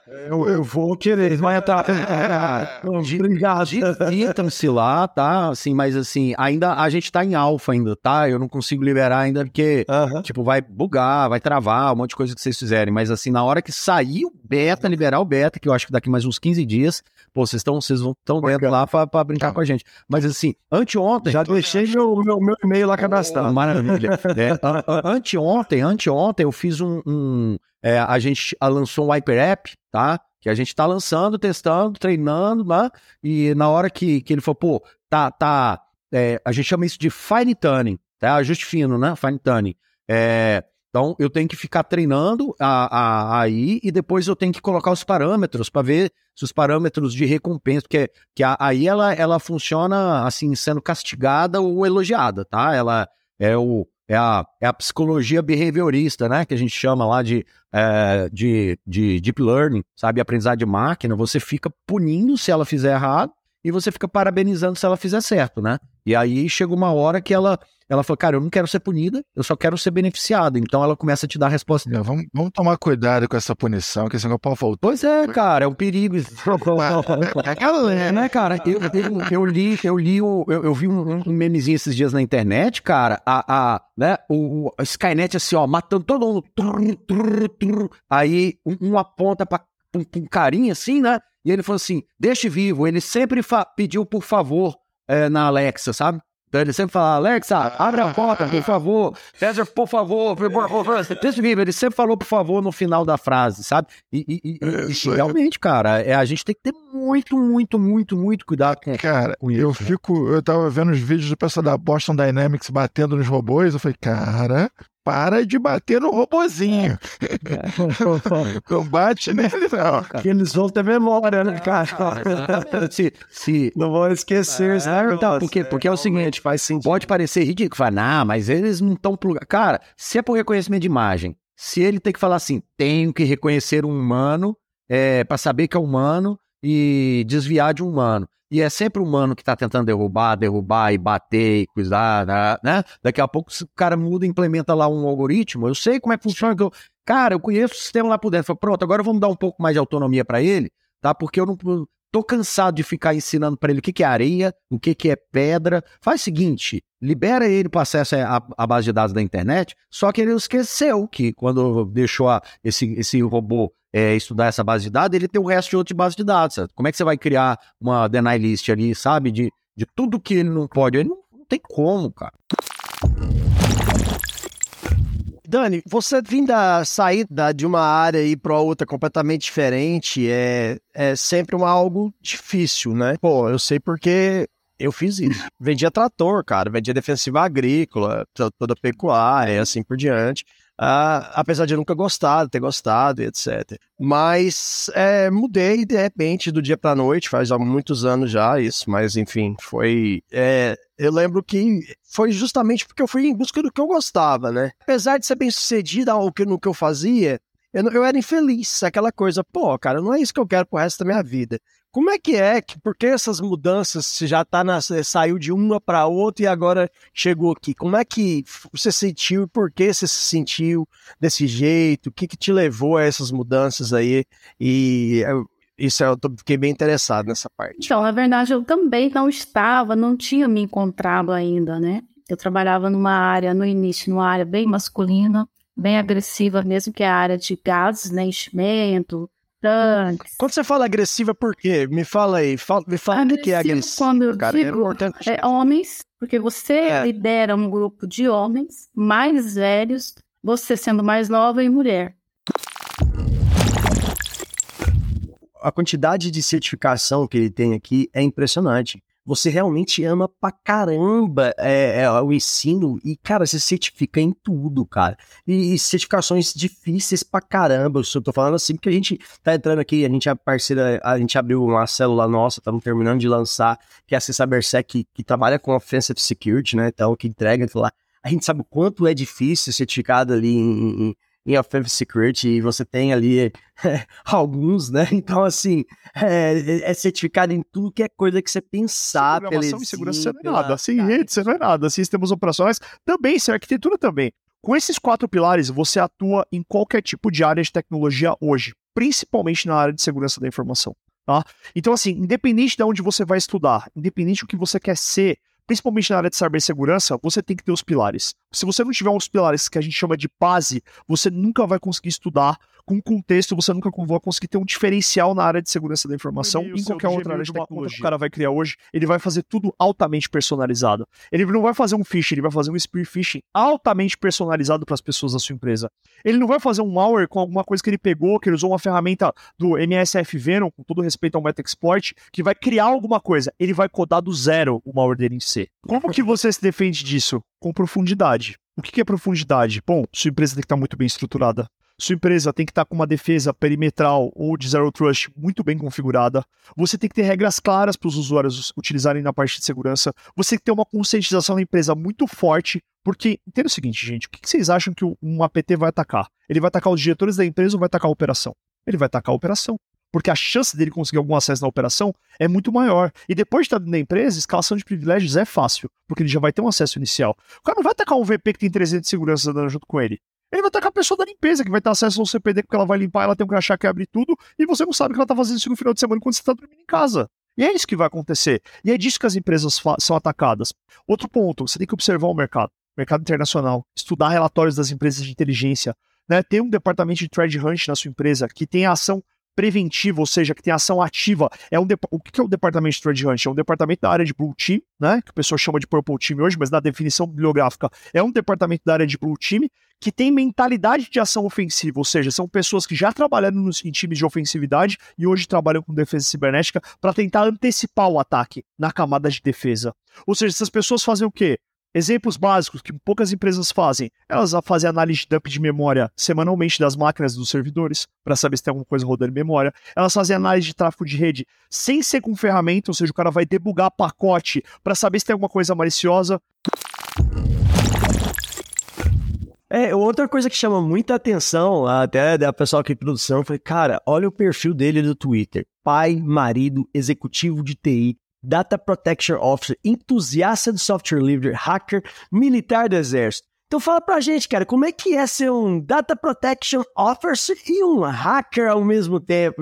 É, Eu, eu vou querer. Vai entrar. <laughs> Obrigado. Divirtam-se lá, tá? Assim, mas assim, ainda a gente tá em alfa ainda, tá? Eu não consigo liberar ainda porque, Aham. tipo, vai bugar, vai travar, um monte de coisa que vocês fizerem. Mas assim, na hora que sair o beta, liberar o beta, que eu acho que daqui mais uns 15 dias, pô, vocês estão vocês vão dentro lá pra, pra brincar com a gente. Mas assim, anteontem. Já deixei meu, meu, meu e-mail lá cadastrado. Maravilha. É, a- a- anteontem, anteontem eu fiz um. um- é, a gente lançou um Hyper App, tá? Que a gente tá lançando, testando, treinando, né? E na hora que, que ele falou, pô, tá, tá. é, a gente chama isso de fine tuning, tá? Ajuste fino, né? Fine tuning. É, então eu tenho que ficar treinando a, a- aí e depois eu tenho que colocar os parâmetros para ver se os parâmetros de recompensa, porque que aí ela, ela funciona assim, sendo castigada ou elogiada, tá? Ela é, o, é, a, é a psicologia behaviorista, né? Que a gente chama lá de, é, de, de deep learning, sabe? Aprendizado de máquina. Você fica punindo se ela fizer errado e você fica parabenizando se ela fizer certo, né? E aí chega uma hora que ela, ela fala, cara, eu não quero ser punida, eu só quero ser beneficiada. Então ela começa a te dar a resposta. É, Vamos, vamos tomar cuidado com essa punição, que esse negócio pode voltar. Pois é, cara, é um perigo. É, <laughs> <laughs> né, cara? Eu, eu, eu li, eu li, o, eu, eu vi um, um memezinho esses dias na internet, cara. A, a, né, o, o- Skynet assim, ó, matando todo mundo. Trrr, trrr, trrr. Aí um, um aponta pra um, um carinha assim, né? E ele falou assim: deixe vivo. Ele sempre pediu por favor é, na Alexa, sabe? Então ele sempre fala, Alexa, abre a porta, por favor. César, por favor, por favor. Ele sempre falou por favor no final da frase, sabe? E, e- e- realmente, cara, é, a gente tem que ter muito, muito, muito, muito cuidado com Cara, com eu isso, né? fico. Eu tava vendo os vídeos do pessoal da Boston Dynamics batendo nos robôs. Eu falei, cara, para de bater no robozinho. <laughs> Não bate nele, não. Que eles vão ter memória, né, cara? <laughs> se, se, Não vão esquecer esse Ah, então, porque, porque é o seguinte, pode parecer ridículo, fala, ah, mas eles não estão plugados. Cara, se é por reconhecimento de imagem, se ele tem que falar assim, tenho que reconhecer um humano é, para saber que é humano e desviar de um humano. E é sempre humano que tá tentando derrubar, derrubar e bater e cuidar, né? né? Daqui a pouco o cara muda e implementa lá um algoritmo, eu sei como é que funciona. que eu- Cara, eu conheço o sistema lá por dentro. Falo, Pronto, agora vamos dar um pouco mais de autonomia para ele, tá? Porque eu não tô cansado de ficar ensinando para ele o que, que é areia, o que, que é pedra. Faz o seguinte, libera ele para acesso à base de dados da internet, só que ele esqueceu que quando deixou a- esse, esse robô é, estudar essa base de dados, ele tem o resto de outra base de dados. Como é que você vai criar uma deny list ali, sabe? De, de tudo que ele não pode. Ele não, não tem como, cara. Dani, você vindo da- de uma área e para outra completamente diferente é, é sempre uma, algo difícil, né? Pô, eu sei porque eu fiz isso. Vendia trator, cara, vendia defensiva agrícola, to- toda pecuária, assim por diante. Ah, apesar de eu nunca gostar, ter gostado, e etc. Mas é, mudei de repente do dia pra noite, faz há muitos anos já isso, mas enfim, foi. é, eu lembro que foi justamente porque eu fui em busca do que eu gostava, né? Apesar de ser bem sucedido ao que- no que eu fazia, eu, eu era infeliz. Aquela coisa, pô, cara, não é isso que eu quero pro resto da minha vida. Como é que é por que essas mudanças, se já tá na, saiu de uma para outra e agora chegou aqui? Como é que você sentiu e por que você se sentiu desse jeito? O que que te levou a essas mudanças aí? E eu- isso eu tô- fiquei bem interessado nessa parte. Então, na verdade, eu também não estava, não tinha me encontrado ainda, né? Eu trabalhava numa área, no início, numa área bem masculina, bem agressiva mesmo, que é a área de gases, né? Enchimento, tanques. Quando você fala agressiva, por quê? Me fala aí, fala- me fala o que é agressivo. Quando eu cara, é digo importante. é, homens, porque você É. lidera um grupo de homens mais velhos, você sendo mais nova e mulher. a quantidade de certificação que ele tem aqui é impressionante. Você realmente ama pra caramba é, é, o ensino e, cara, você certifica em tudo, cara. E, e certificações difíceis pra caramba. Eu tô falando assim porque a gente tá entrando aqui, a gente é parceira, a gente abriu uma célula nossa, estamos terminando de lançar, que é a CyberSec, que, que trabalha com Offensive Security, né? Então, que entrega aquilo lá. A gente sabe o quanto é difícil certificado ali em, em, em Offensive Security e você tem ali <laughs> alguns, né? <laughs> Então, assim, é, é certificado em tudo que é coisa que você pensar. Programação e segurança você não é nada. Sem rede você não é nada. Sistemas operacionais também, sem arquitetura também. Com esses quatro pilares, você atua em qualquer tipo de área de tecnologia hoje, principalmente na área de segurança da informação. Tá? Então, assim, independente de onde você vai estudar, independente do que você quer ser, principalmente na área de cibersegurança, você tem que ter os pilares. Se você não tiver os pilares que a gente chama de base, você nunca vai conseguir estudar com contexto, você nunca vai conseguir ter um diferencial na área de segurança da informação em qualquer outra área de tecnologia. que o cara vai criar hoje, ele vai fazer tudo altamente personalizado. Ele não vai fazer um phishing, ele vai fazer um spear phishing altamente personalizado para as pessoas da sua empresa. Ele não vai fazer um malware com alguma coisa que ele pegou, que ele usou uma ferramenta do MSF Venom, com todo respeito ao Metaexploit, que vai criar alguma coisa. Ele vai codar do zero o malware dele em C. Como que você se defende disso? Com profundidade. O que é profundidade? Bom, sua empresa tem que estar muito bem estruturada. Sua empresa tem que estar com uma defesa perimetral ou de zero trust muito bem configurada. Você tem que ter regras claras para os usuários utilizarem na parte de segurança. Você tem que ter uma conscientização da empresa muito forte, porque entenda o seguinte, gente, o que vocês acham que um APT vai atacar? Ele vai atacar os diretores da empresa ou vai atacar a operação? Ele vai atacar a operação porque a chance dele conseguir algum acesso na operação é muito maior. E depois de estar da empresa, escalação de privilégios é fácil, porque ele já vai ter um acesso inicial. O cara não vai atacar um VP que tem 300 de segurança dando junto com ele. Ele vai atacar a pessoa da limpeza, que vai ter acesso ao CPD, porque ela vai limpar, ela tem um crachá que abre tudo, e você não sabe que ela está fazendo isso no final de semana quando você está dormindo em casa. E é isso que vai acontecer. E é disso que as empresas são atacadas. Outro ponto, você tem que observar o mercado, mercado internacional, estudar relatórios das empresas de inteligência, né? Ter um departamento de thread hunt na sua empresa que tem ação preventiva, ou seja, que tem ação ativa. É um o que é o departamento de thread hunt? É um departamento da área de blue team, né? Que o pessoal chama de purple team hoje, mas na definição bibliográfica é um departamento da área de blue team que tem mentalidade de ação ofensiva, ou seja, são pessoas que já trabalharam nos, em times de ofensividade e hoje trabalham com defesa cibernética para tentar antecipar o ataque na camada de defesa. Ou seja, essas pessoas fazem o quê? Exemplos básicos que poucas empresas fazem. Elas fazem análise de dump de memória semanalmente das máquinas dos servidores, para saber se tem alguma coisa rodando em memória. Elas fazem análise de tráfego de rede sem ser com ferramenta, ou seja, o cara vai debugar pacote para saber se tem alguma coisa maliciosa. É, outra coisa que chama muita atenção, até da pessoal aqui de produção, foi, cara, olha o perfil dele do Twitter. Pai, marido, executivo de TI, Data Protection Officer, entusiasta de software livre, hacker, militar do exército. Então fala pra gente, cara, como é que é ser um Data Protection Officer e um hacker ao mesmo tempo?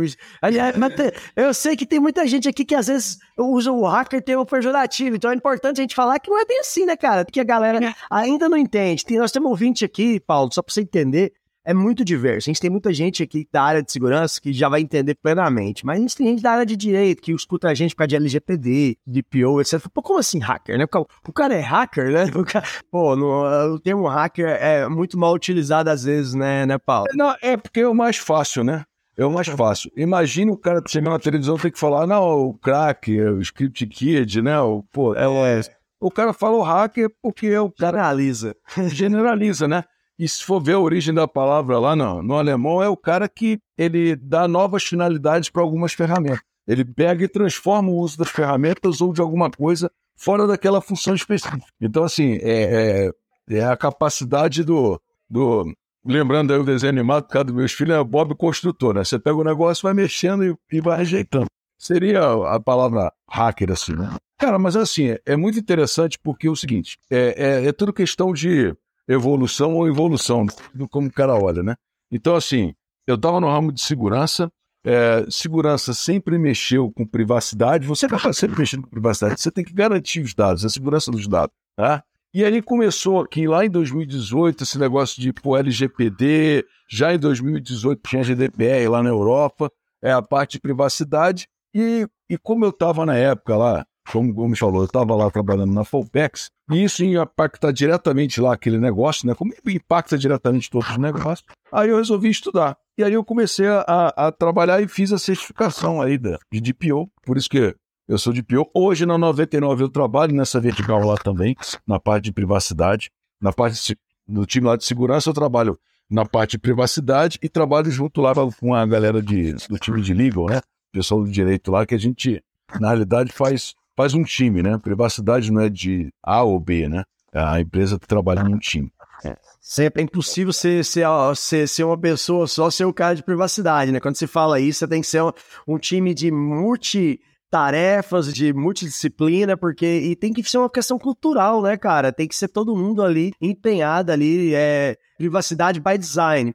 Eu sei que tem muita gente aqui que às vezes usa o hacker termo pejorativo, então é importante a gente falar que não é bem assim, né, cara? Porque a galera ainda não entende. Tem, nós temos um ouvinte aqui, Paulo, só pra você entender, é muito diverso. A gente tem muita gente aqui da área de segurança que já vai entender plenamente, mas a gente tem gente da área de direito que escuta a gente por causa de LGPD, de PO, etc. Pô, como assim hacker, né? O cara é hacker, né? <laughs> O cara... Pô, no, o termo hacker é muito mal utilizado às vezes, né, né, Paulo? Não, é porque é o mais fácil, né? É o mais fácil. Imagina o cara chegar na televisão e ter que falar, não, o crack, o script kid, né? O, pô, é, é, o cara fala o hacker porque é o cara... Generaliza. <laughs> Generaliza, né? E se for ver a origem da palavra lá no, no alemão, é o cara que ele dá novas finalidades para algumas ferramentas. Ele pega e transforma o uso das ferramentas ou de alguma coisa fora daquela função específica. Então, assim, é, é, é a capacidade do, do. Lembrando aí o desenho animado, cada dos meus filhos é Bob Construtor, né? Você pega o negócio, vai mexendo e, e vai rejeitando. Seria a palavra hacker, assim, né? Cara, mas assim, é, é muito interessante porque é o seguinte: é, é, é tudo questão de evolução ou evolução, como o cara olha, né? Então, assim, eu estava no ramo de segurança, é, segurança sempre mexeu com privacidade, você acaba sempre mexendo com privacidade, você tem que garantir os dados, a segurança dos dados, tá? E aí começou aqui, lá em 2018, esse negócio de pô, LGPD, já em 2018 tinha GDPR lá na Europa, é a parte de privacidade, e, e como eu estava na época lá, como o Gomes falou, eu estava lá trabalhando na Folpex, e isso impacta diretamente lá aquele negócio, né? Como impacta diretamente todos os negócios. Aí eu resolvi estudar. E aí eu comecei a, a trabalhar e fiz a certificação aí da, de DPO, por isso que eu sou DPO. Hoje na 99 eu trabalho nessa vertical lá também, na parte de privacidade. Na parte do time lá de segurança eu trabalho na parte de privacidade e trabalho junto lá com a galera de, do time de legal, né? Pessoal do direito lá, que a gente, na realidade, faz faz um time, né? Privacidade não é de A ou B, né? A empresa trabalha num time. É. Sempre é impossível ser, ser, ser, ser uma pessoa só ser o cara de privacidade, né? Quando se fala isso, você tem que ser um, um time de multi tarefas, de multidisciplina, porque e tem que ser uma questão cultural, né, cara? Tem que ser todo mundo ali empenhado ali, é privacidade by design.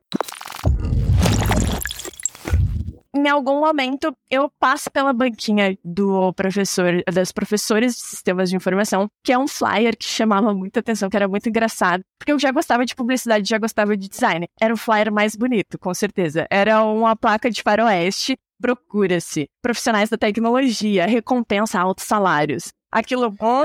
Em algum momento eu passo pela banquinha do professor, das professores de sistemas de informação, que é um flyer que chamava muita atenção, que era muito engraçado, porque eu já gostava de publicidade, já gostava de design. Era o flyer mais bonito, com certeza. Era uma placa de faroeste, procura-se profissionais da tecnologia, recompensa altos salários. Aquilo, bom,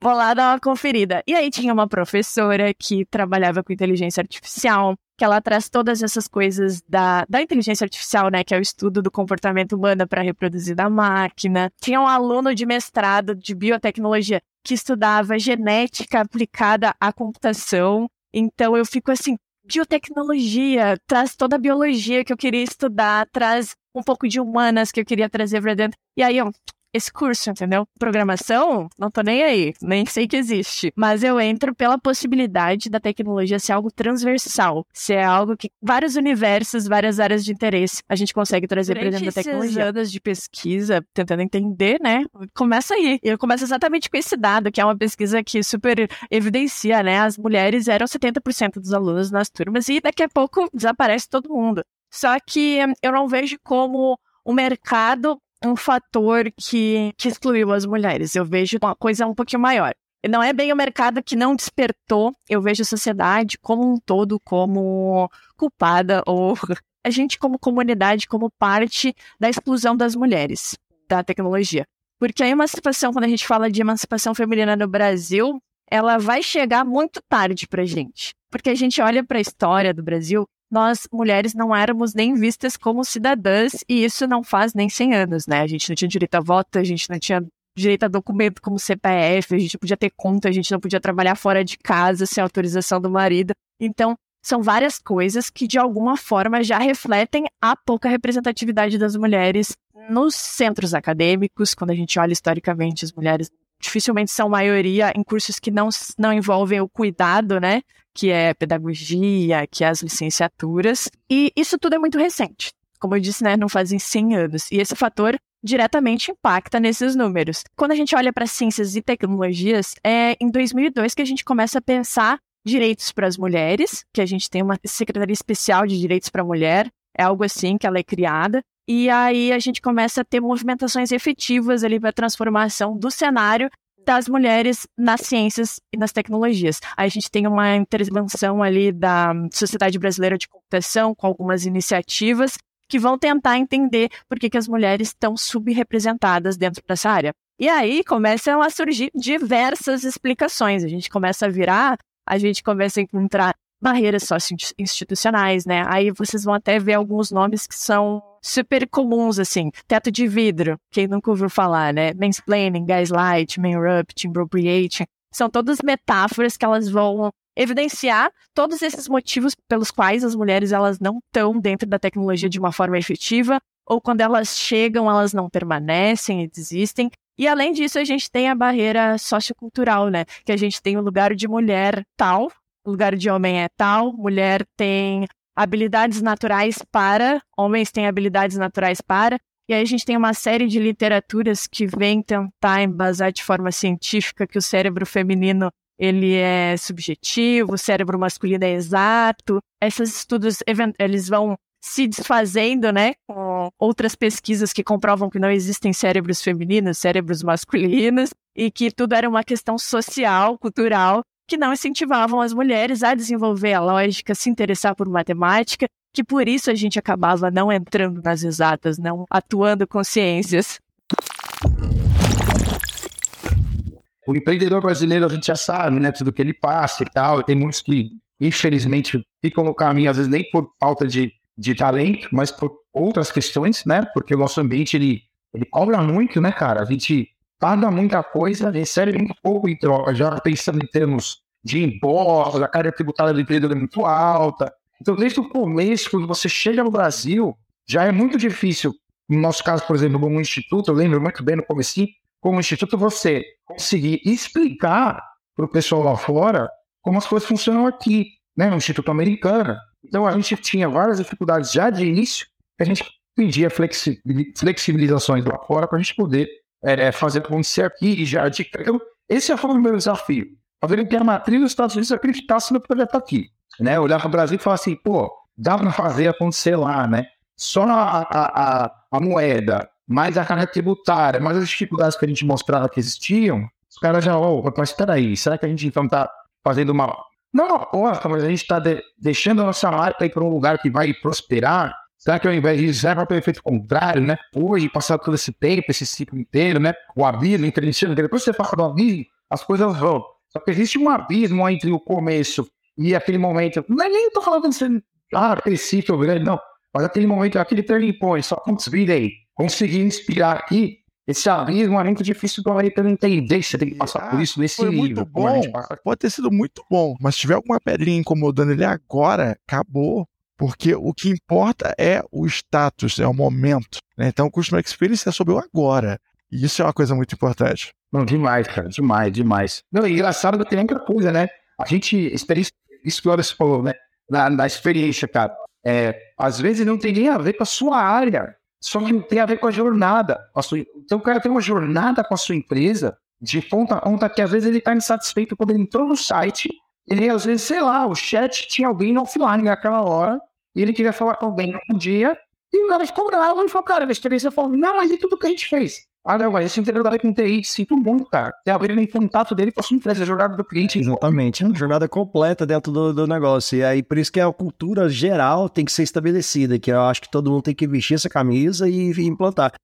vou lá dar uma conferida. E aí tinha uma professora que trabalhava com inteligência artificial, que ela traz todas essas coisas da, da inteligência artificial, né, que é o estudo do comportamento humano para reproduzir da máquina. Tinha um aluno de mestrado de biotecnologia que estudava genética aplicada à computação. Então eu fico assim, biotecnologia traz toda a biologia que eu queria estudar, traz um pouco de humanas que eu queria trazer para dentro. E aí eu, esse curso, entendeu? Programação, não tô nem aí, nem sei que existe. Mas eu entro pela possibilidade da tecnologia ser algo transversal, ser algo que vários universos, várias áreas de interesse a gente consegue trazer para dentro da tecnologia. anos de pesquisa, tentando entender, né? Começa aí. Eu começo exatamente com esse dado, que é uma pesquisa que super evidencia, né? As mulheres eram 70% dos alunos nas turmas e daqui a pouco desaparece todo mundo. Só que eu não vejo como o mercado um fator que, que excluiu as mulheres. Eu vejo uma coisa um pouquinho maior. Não é bem o mercado que não despertou, eu vejo a sociedade como um todo como culpada, ou <laughs> a gente, como comunidade, como parte da exclusão das mulheres da tecnologia. Porque a emancipação, quando a gente fala de emancipação feminina no Brasil, ela vai chegar muito tarde pra gente. Porque a gente olha para a história do Brasil nós mulheres não éramos nem vistas como cidadãs, e isso não faz nem 100 anos, né? A gente não tinha direito a voto, a gente não tinha direito a documento como CPF, a gente podia ter conta, a gente não podia trabalhar fora de casa sem autorização do marido. Então, são várias coisas que de alguma forma já refletem a pouca representatividade das mulheres nos centros acadêmicos, quando a gente olha historicamente as mulheres dificilmente são maioria em cursos que não, não envolvem o cuidado, né? Que é pedagogia, que é as licenciaturas. E isso tudo é muito recente. Como eu disse, né? Não fazem 100 anos. E esse fator diretamente impacta nesses números. Quando a gente olha para ciências e tecnologias, é em 2002 que a gente começa a pensar direitos para as mulheres, que a gente tem uma secretaria especial de direitos para a mulher, é algo assim que ela é criada. E aí a gente começa a ter movimentações efetivas ali para a transformação do cenário das mulheres nas ciências e nas tecnologias. Aí a gente tem uma intervenção ali da Sociedade Brasileira de Computação com algumas iniciativas que vão tentar entender por que, que as mulheres estão subrepresentadas dentro dessa área. E aí começam a surgir diversas explicações. A gente começa a virar, a gente começa a encontrar barreiras sócio-institucionais, né? Aí vocês vão até ver alguns nomes que são super comuns, assim. Teto de vidro, quem nunca ouviu falar, né? Mansplaining, gaslight, mainrupt, appropriating. São todas metáforas que elas vão evidenciar todos esses motivos pelos quais as mulheres elas não estão dentro da tecnologia de uma forma efetiva, ou quando elas chegam, elas não permanecem e desistem. E além disso, a gente tem a barreira sociocultural, né? Que a gente tem o lugar de mulher tal, lugar de homem é tal, mulher tem habilidades naturais para, homens têm habilidades naturais para. E aí a gente tem uma série de literaturas que vem tentar embasar de forma científica que o cérebro feminino ele é subjetivo, o cérebro masculino é exato. Esses estudos eles vão se desfazendo, né, com outras pesquisas que comprovam que não existem cérebros femininos, cérebros masculinos, e que tudo era uma questão social, cultural, que não incentivavam as mulheres a desenvolver a lógica, se interessar por matemática, que por isso a gente acabava não entrando nas exatas, não atuando com ciências. O empreendedor brasileiro, a gente já sabe, né, tudo que ele passa e tal, tem muitos que, infelizmente, ficam no caminho, às vezes nem por falta de, de talento, mas por outras questões, né, porque o nosso ambiente, ele, ele cobra muito, né, cara, a gente paga muita coisa, recebe muito pouco em troca, já pensando em termos de impostos, a carga tributária do empreendedor é muito alta. Então, desde o começo, quando você chega no Brasil, já é muito difícil. No nosso caso, por exemplo, como instituto, eu lembro muito bem no começo, como instituto, você conseguir explicar para o pessoal lá fora como as coisas funcionam aqui, né, no Instituto Americano. Então, a gente tinha várias dificuldades já de início, a gente flexi- flexibilizações lá fora para a gente poder é, fazer acontecer aqui e já então, esse foi o meu desafio. Fazer que a matriz dos Estados Unidos acreditasse no projeto aqui. Né? Olhar para o Brasil e falar assim, pô, dá para fazer acontecer lá, né? Só a, a, a, a moeda, mais a carga tributária, mais as dificuldades que a gente mostrava que existiam, os caras já, oh, mas espera aí, será que a gente então tá fazendo uma. Não uma mas a gente está de, deixando a nossa marca ir para um lugar que vai prosperar? Será que ao invés disso para o efeito contrário, né? Hoje, passar todo esse tempo, esse ciclo inteiro, né? O abismo entre depois você fala do abismo, as coisas vão. Só que existe um abismo entre o começo e aquele momento. Não é nem tô falando de ser ah, princípio grande, não. Mas aquele momento, aquele turning point, só conseguir inspirar aqui, esse abismo é muito difícil do americano entender. Você tem que passar por isso nesse Foi muito nível. como a bom, pode ter sido muito bom, mas se tiver alguma pedrinha incomodando ele agora, acabou. Porque o que importa é o status, é o momento. né? Então, o Customer Experience é sobre o agora. E isso é uma coisa muito importante. Não, demais, cara, demais, demais. Não, e engraçado tem outra coisa, né? A gente, experiência, isso que o Anderson falou, né? Na, na experiência, cara. É, às vezes não tem nem a ver com a sua área, só que tem a ver com a jornada. a sua- então o cara tem uma jornada com a sua empresa de ponta a ponta que às vezes ele está insatisfeito quando ele entrou no site, ele às vezes, sei lá, o chat tinha alguém offline naquela hora, e ele queria falar com alguém no dia, e o cara ficou bravo e falou, cara, a experiência falou, não, mas e tudo que a gente fez? Ah, não, mas esse integrador com TI, sinto muito, cara. Tem a ver em contato dele com a sua empresa, a jornada do cliente. Exatamente, é uma jornada completa dentro do, do negócio. E aí, por isso que a cultura geral tem que ser estabelecida, que eu acho que todo mundo tem que vestir essa camisa e, e implantar.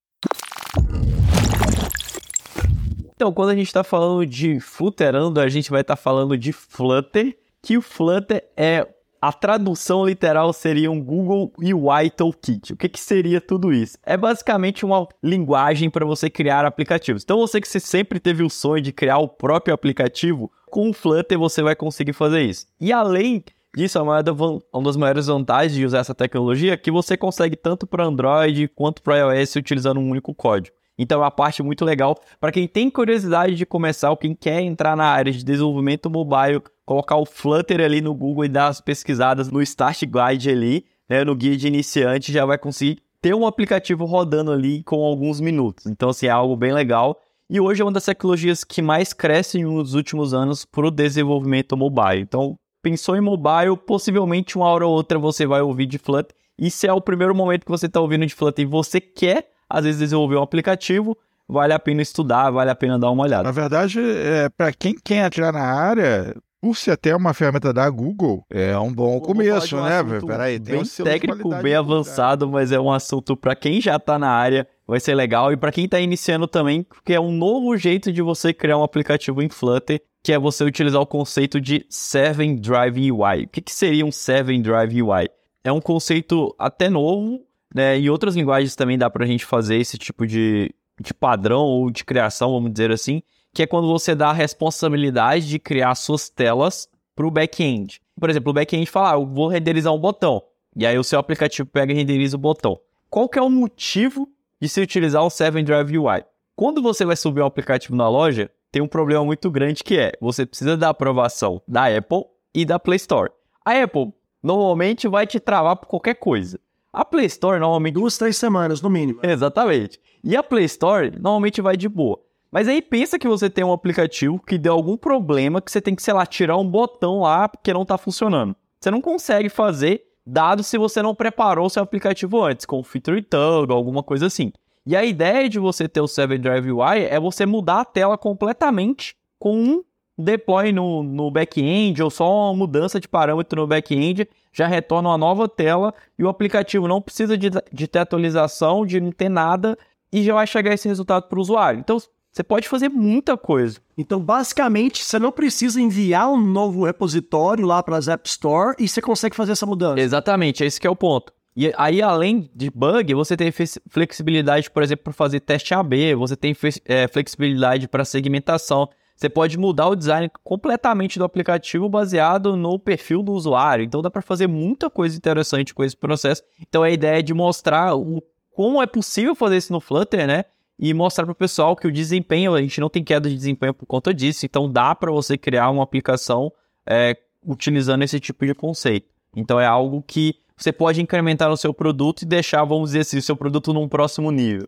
Então, quando a gente está falando de Flutterando, a gente vai estar falando de Flutter, que o Flutter é a tradução literal seria um Google UI Toolkit. O que, que seria tudo isso? É basicamente uma linguagem para você criar aplicativos. Então, você que você sempre teve o sonho de criar o próprio aplicativo, com o Flutter você vai conseguir fazer isso. E além disso, uma das maiores vantagens de usar essa tecnologia é que você consegue tanto para Android quanto para iOS utilizando um único código. Então é uma parte muito legal para quem tem curiosidade de começar ou quem quer entrar na área de desenvolvimento mobile, colocar o Flutter ali no Google e dar as pesquisadas no Start Guide ali, né, no guia de iniciante, já vai conseguir ter um aplicativo rodando ali com alguns minutos. Então assim, é algo bem legal. E hoje é uma das tecnologias que mais crescem nos últimos anos para o desenvolvimento mobile. Então, pensou em mobile, possivelmente uma hora ou outra você vai ouvir de Flutter. E se é o primeiro momento que você está ouvindo de Flutter e você quer, às vezes, desenvolver um aplicativo, vale a pena estudar, vale a pena dar uma olhada. Na verdade, é, para quem quer entrar na área, por ser até uma ferramenta da Google, é um bom começo, um né? Peraí, tem bem um técnico, bem avançado, mas é um assunto para quem já tá na área, vai ser legal. E para quem tá iniciando também, porque é um novo jeito de você criar um aplicativo em Flutter, que é você utilizar o conceito de Seven Drive UI. O que, que seria um Seven Drive UI? É um conceito até novo, né? Em outras linguagens também dá pra gente fazer esse tipo de, de padrão ou de criação, vamos dizer assim, que é quando você dá a responsabilidade de criar suas telas para o back-end. Por exemplo, o back-end fala, ah, eu vou renderizar um botão. E aí o seu aplicativo pega e renderiza o botão. Qual que é o motivo de se utilizar o 7-Drive UI? Quando você vai subir um aplicativo na loja, tem um problema muito grande que é, você precisa da aprovação da Apple e da Play Store. A Apple normalmente vai te travar por qualquer coisa. A Play Store normalmente... Duas, três semanas, no mínimo. Exatamente. E a Play Store normalmente vai de boa. Mas aí pensa que você tem um aplicativo que deu algum problema que você tem que, sei lá, tirar um botão lá porque não tá funcionando. Você não consegue fazer, dado se você não preparou o seu aplicativo antes, com feature tag, alguma coisa assim. E a ideia de você ter o 7-Drive UI é você mudar a tela completamente com um deploy no, no back-end ou só uma mudança de parâmetro no back-end, já retorna uma nova tela e o aplicativo não precisa de, de ter atualização, de não ter nada e já vai chegar esse resultado para o usuário. Então você pode fazer muita coisa. Então, basicamente, você não precisa enviar um novo repositório lá para as App Store e você consegue fazer essa mudança. Exatamente, esse que é o ponto. E aí, além de bug, você tem flex- flexibilidade, por exemplo, para fazer teste AB, você tem é, flexibilidade para segmentação. Você pode mudar o design completamente do aplicativo baseado no perfil do usuário. Então dá para fazer muita coisa interessante com esse processo. Então a ideia é de mostrar o, como é possível fazer isso no Flutter, né? E mostrar para o pessoal que o desempenho, a gente não tem queda de desempenho por conta disso. Então dá para você criar uma aplicação é, utilizando esse tipo de conceito. Então é algo que você pode incrementar o seu produto e deixar, vamos dizer assim, o seu produto num próximo nível.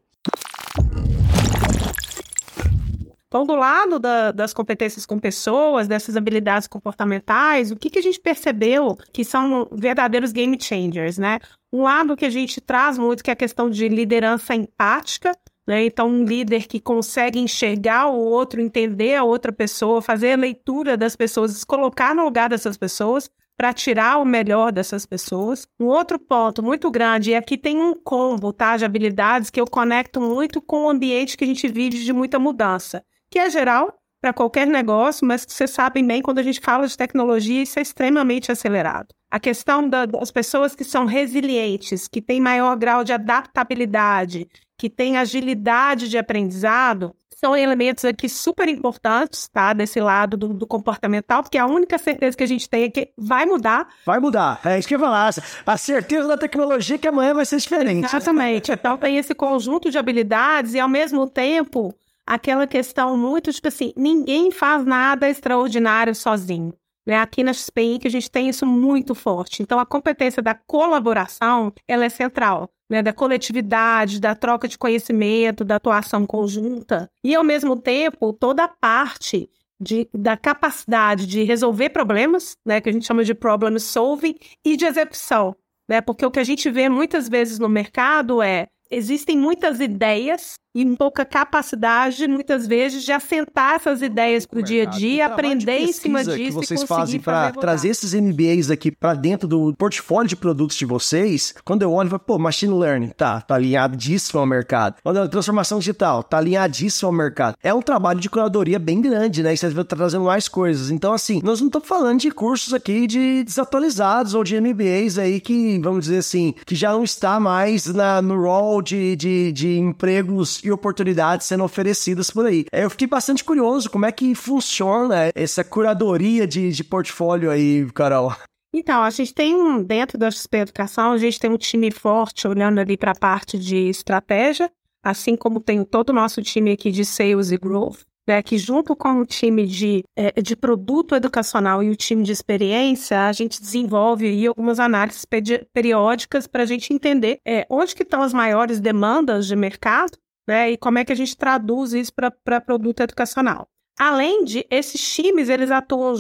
Então, do lado da, das competências com pessoas, dessas habilidades comportamentais, o que, que a gente percebeu que são verdadeiros game changers, né? Um lado que a gente traz muito, que é a questão de liderança empática, né? Então, um líder que consegue enxergar o outro, entender a outra pessoa, fazer a leitura das pessoas, se colocar no lugar dessas pessoas, para tirar o melhor dessas pessoas. Um outro ponto muito grande, e aqui tem um combo tá, de habilidades que eu conecto muito com o ambiente que a gente vive de muita mudança que é geral para qualquer negócio, mas que vocês sabem bem, quando a gente fala de tecnologia, isso é extremamente acelerado. A questão da, das pessoas que são resilientes, que têm maior grau de adaptabilidade, que têm agilidade de aprendizado, são elementos aqui super importantes, tá? Desse lado do, do, comportamental, porque a única certeza que a gente tem é que vai mudar. Vai mudar. É isso que eu ia falar. A certeza da tecnologia é que amanhã vai ser diferente. Exatamente. Então tem esse conjunto de habilidades e, ao mesmo tempo, aquela questão muito, tipo assim, ninguém faz nada extraordinário sozinho. Né? Aqui na XPI que a gente tem isso muito forte. Então, a competência da colaboração, ela é central. Né, da coletividade, da troca de conhecimento, da atuação conjunta. E, ao mesmo tempo, toda a parte de, da capacidade de resolver problemas, né, que a gente chama de problem solving, e de execução. Né, porque o que a gente vê muitas vezes no mercado é existem muitas ideias e pouca capacidade, muitas vezes, de assentar essas ideias para o dia a dia, aprender em cima disso que vocês e fazem para trazer esses MBAs aqui para dentro do portfólio de produtos de vocês. Quando eu olho, eu falo, pô, machine learning, tá, tá alinhadíssimo ao mercado. Quando transformação digital, tá alinhadíssimo ao mercado. É um trabalho de curadoria bem grande, né? E vocês vão trazendo mais coisas. Então, assim, nós não estamos falando de cursos aqui de desatualizados ou de MBAs aí que, vamos dizer assim, que já não está mais na, no rol de, de, de empregos e oportunidades sendo oferecidas por aí. Eu fiquei bastante curioso como é que funciona essa curadoria de, de portfólio aí, Carol. Então, a gente tem dentro da XP Educação, a gente tem um time forte olhando ali para a parte de estratégia, assim como tem todo o nosso time aqui de Sales e Growth né, que junto com o time de, é, de produto educacional e o time de experiência, a gente desenvolve aí algumas análises periódicas para a gente entender é, onde que estão as maiores demandas de mercado né, e como é que a gente traduz isso para produto educacional. Além de, esses times, eles atuam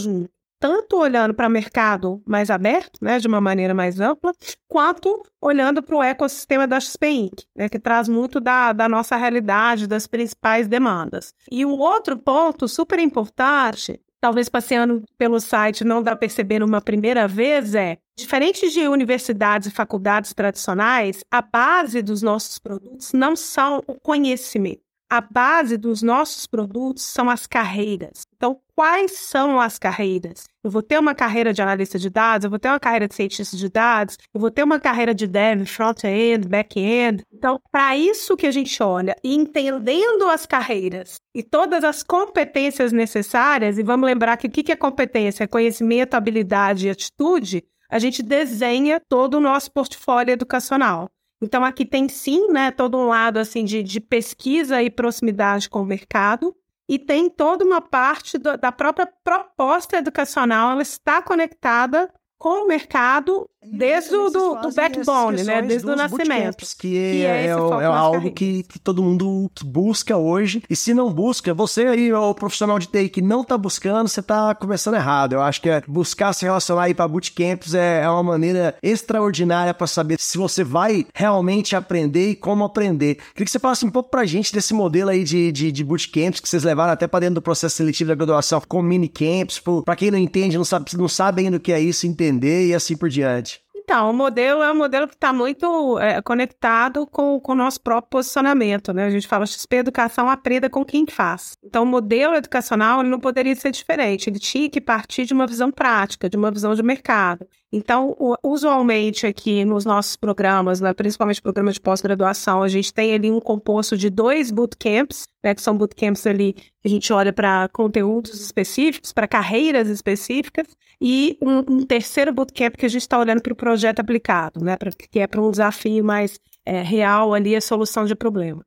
tanto olhando para o mercado mais aberto, né, de uma maneira mais ampla, quanto olhando para o ecossistema da XP Inc., né, que traz muito da, da nossa realidade, das principais demandas. E um outro ponto super importante, talvez passeando pelo site não dá para perceber uma primeira vez, é Diferente de universidades e faculdades tradicionais, a base dos nossos produtos não são o conhecimento a base dos nossos produtos são as carreiras. Então, quais são as carreiras? Eu vou ter uma carreira de analista de dados, eu vou ter uma carreira de cientista de dados, eu vou ter uma carreira de dev, front-end, back-end. Então, para isso que a gente olha, entendendo as carreiras e todas as competências necessárias, e vamos lembrar que o que é competência? É conhecimento, habilidade e atitude, a gente desenha todo o nosso portfólio educacional. Então, aqui tem sim, né, todo um lado assim de, de pesquisa e proximidade com o mercado, e tem toda uma parte do, da própria proposta educacional, ela está conectada com o mercado desde o do, do backbone, né? Desde o nascimento. Que, que é, é, é algo que, que, todo mundo busca hoje. E se não busca, você aí, o profissional de TI que não tá buscando, você tá começando errado. Eu acho que é buscar se relacionar aí para bootcamps é, é uma maneira extraordinária para saber se você vai realmente aprender e como aprender. Queria que você falasse um pouco pra gente desse modelo aí de, de, de bootcamps que vocês levaram até para dentro do processo seletivo da graduação com minicamps. Para quem não entende, não sabe, não sabe ainda o que é isso, entender e assim por diante. Então, o modelo é um modelo que está muito é, conectado com, com o nosso próprio posicionamento, né? A gente fala XP Educação aprenda com quem faz. Então, o modelo educacional ele não poderia ser diferente, ele tinha que partir de uma visão prática, de uma visão de mercado. Então, usualmente aqui nos nossos programas, né, principalmente programas de pós-graduação, a gente tem ali um composto de dois bootcamps, né, que são bootcamps ali que a gente olha para conteúdos específicos, para carreiras específicas, e um, um, terceiro bootcamp que a gente está olhando para o projeto aplicado, né, pra, que é para um desafio mais é, real ali, a solução de problema.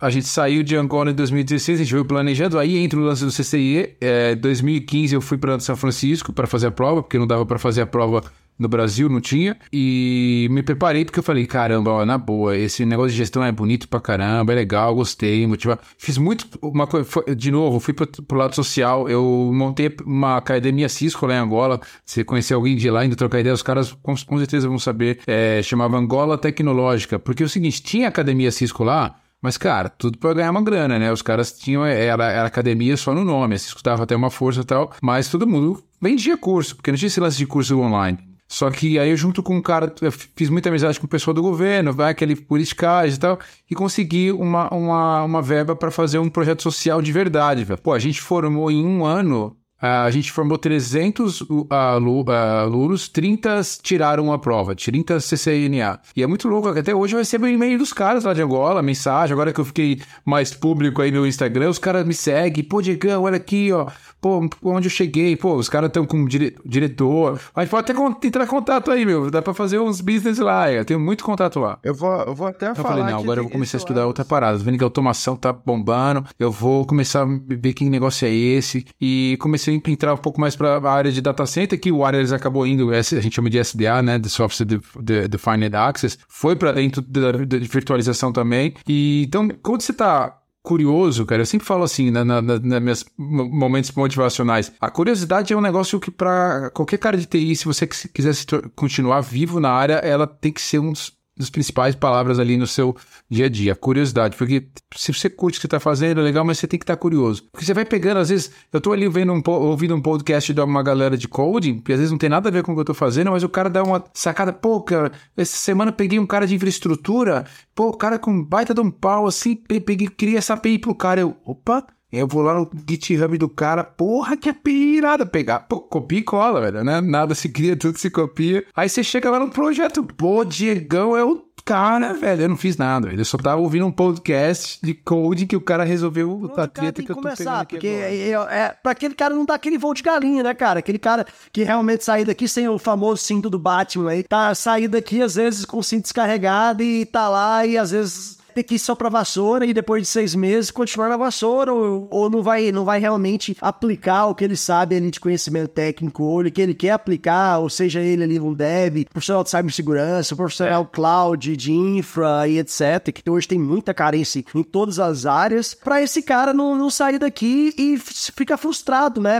a gente saiu de Angola em 2016, a gente veio planejando, aí entra o lance do CCIE. É, 2015 eu fui para São Francisco para fazer a prova, porque não dava para fazer a prova no Brasil, não tinha. E me preparei porque eu falei, caramba, ó, na boa, esse negócio de gestão é bonito pra caramba, é legal, gostei, motiva. Fiz muito, uma coisa, de novo, fui pro, pro lado social, eu montei uma academia Cisco lá em Angola. Se conhecer alguém de lá, ainda trocar ideia, os caras com, com certeza vão saber. É, chamava Angola Tecnológica, porque é o seguinte, tinha academia Cisco lá, mas, cara, tudo pra ganhar uma grana, né? Os caras tinham, era, era academia só no nome, assim, escutava até uma força e tal, mas todo mundo vendia curso, porque não tinha esse lance de curso online. Só que aí eu junto com um cara, eu fiz muita amizade com o pessoal do governo, vai aquele politicagem e tal, e consegui uma, uma, uma verba para fazer um projeto social de verdade. Pô, a gente formou em um ano, a gente formou 300 uh, alu- uh, alunos, 30 tiraram a prova, 30 CCNA. E é muito louco, até hoje eu recebo e-mail dos caras lá de Angola, mensagem, agora que eu fiquei mais público aí no Instagram, os caras me seguem, pô, Diegão, olha aqui, ó, pô, onde eu cheguei, pô, os caras estão com dire- diretor, a gente pode até entrar em contato aí, meu, dá pra fazer uns business lá, eu tenho muito contato lá. Eu vou, eu vou até Eu falar falei, não, que agora eu começar a estudar outra parada. Vendo que a automação tá bombando. Eu vou começar a ver que negócio é esse. E comecei a entrar um pouco mais pra área de data center, que o Wireless acabou indo, a gente chama de SDA, né? Software De- De- Defined Access. Foi pra dentro da virtualização também. E então, quando você tá curioso, cara, eu sempre falo assim, na, na, na, nas meus mo- momentos motivacionais. A curiosidade é um negócio que para qualquer cara de TI, se você quis- quiser se continuar vivo na área, ela tem que ser um dos das principais palavras ali no seu dia a dia, curiosidade, porque se você curte o que você tá fazendo, é legal, mas você tem que estar curioso. Porque você vai pegando, às vezes, eu tô ali vendo um, ouvindo um podcast de uma galera de coding, que às vezes não tem nada a ver com o que eu tô fazendo, mas o cara dá uma sacada, pô, cara, essa semana peguei um cara de infraestrutura, pô, o cara com baita de um pau, assim, pe- peguei, queria essa API pro cara, eu, opa, eu vou lá no GitHub do cara, porra, que API irada pegar. Pô, copia e cola, velho, né? Nada se cria, tudo se copia. Aí você chega lá no projeto, pô, Diegão é o cara, velho. Eu não fiz nada, velho. Eu só tava ouvindo um podcast de code que o cara resolveu a treta que eu tô pegando começar, aqui porque é, é, é, pra aquele cara não dá aquele voo de galinha, né, cara? Aquele cara que realmente sair daqui sem o famoso cinto do Batman aí, tá sair daqui às vezes com o cinto descarregado e tá lá e às vezes ter que ir só pra vassoura e depois de seis meses continuar na vassoura ou, ou não vai não vai realmente aplicar o que ele sabe ali de conhecimento técnico ou o que ele quer aplicar, ou seja ele ali um dev, profissional de cibersegurança, profissional cloud, de infra e etc, que hoje tem muita carência em todas as áreas, pra esse cara não, não sair daqui e f- fica frustrado, né,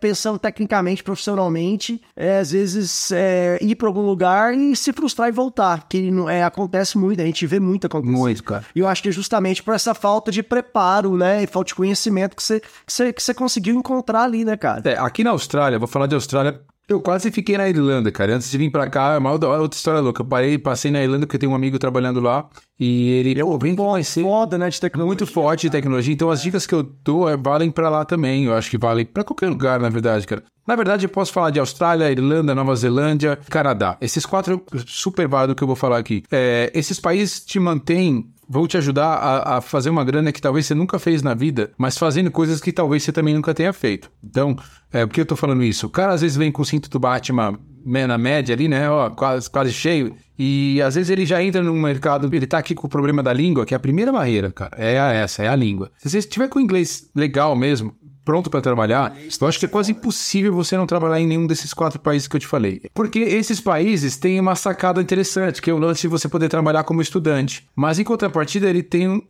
pensando tecnicamente, profissionalmente, é, às vezes é, ir pra algum lugar e se frustrar e voltar, que não, é, acontece muito, a gente vê muito acontecer. Muito, cara. E eu acho que é justamente por essa falta de preparo, né, e falta de conhecimento que você, que você, que você conseguiu encontrar ali, né, cara? É, aqui na Austrália, vou falar de Austrália. Eu quase fiquei na Irlanda, cara. Antes de vir pra cá, é uma outra outra história louca. Eu parei, passei na Irlanda porque tem um amigo trabalhando lá e ele, pô, vem conhecer. Foda, né, de tecnologia. Muito forte de tecnologia. Então as dicas que eu dou é, valem pra lá também. Eu acho que valem pra qualquer lugar, na verdade, cara. Na verdade, eu posso falar de Austrália, Irlanda, Nova Zelândia, Canadá. Esses quatro super válidos que eu vou falar aqui. É, esses países te mantêm vão te ajudar a, a fazer uma grana que talvez você nunca fez na vida, mas fazendo coisas que talvez você também nunca tenha feito. Então, é, por que eu tô falando isso? O cara às vezes vem com o cinto do Batman né, na média ali, né? Ó, quase, quase cheio. E às vezes ele já entra no mercado, ele tá aqui com o problema da língua, que é a primeira barreira, cara. É essa, é a língua. Se você estiver com inglês legal mesmo, pronto para trabalhar, eu acho que é quase impossível você não trabalhar em nenhum desses quatro países que eu te falei. Porque esses países têm uma sacada interessante, que é o lance de você poder trabalhar como estudante. Mas em contrapartida, ele tem um-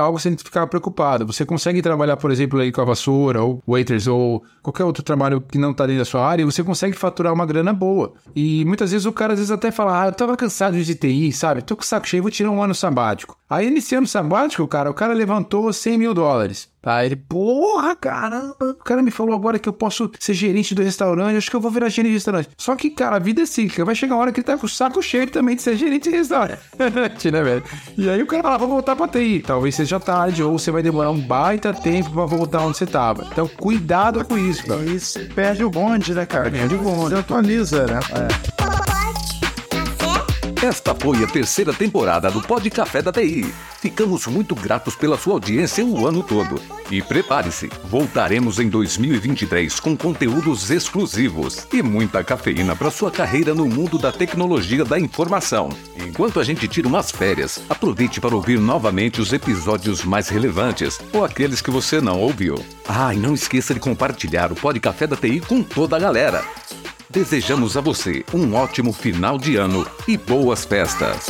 algo sem ficar preocupado. Você consegue trabalhar, por exemplo, aí com a vassoura, ou waiters, ou qualquer outro trabalho que não tá dentro da sua área, você consegue faturar uma grana boa. E muitas vezes o cara às vezes até fala, ah, eu tava cansado de TI, sabe? Tô com o saco cheio, vou tirar um ano sabático. Aí nesse ano sabático, cara, o cara levantou 100 mil dólares. Tá, ele, porra, caramba, o cara me falou agora que eu posso ser gerente do restaurante, acho que eu vou virar gerente de restaurante. Só que, cara, a vida é cíclica, vai chegar uma hora que ele tá com o saco cheio também de ser gerente de restaurante, <laughs> né, velho? E aí o cara fala, vou voltar pra TI, talvez seja tarde, ou você vai demorar um baita tempo pra voltar onde você tava. Então, cuidado com isso, cara. Isso perde o bonde, né, cara? Perde o bonde. Você atualiza, né? Café? Esta foi a terceira temporada do Pod Café da TI. Ficamos muito gratos pela sua audiência o ano todo. E prepare-se, voltaremos em 2023 com conteúdos exclusivos e muita cafeína para sua carreira no mundo da tecnologia da informação. Enquanto a gente tira umas férias, aproveite para ouvir novamente os episódios mais relevantes ou aqueles que você não ouviu. Ah, e não esqueça de compartilhar o Pod Café da TI com toda a galera. Desejamos a você um ótimo final de ano e boas festas.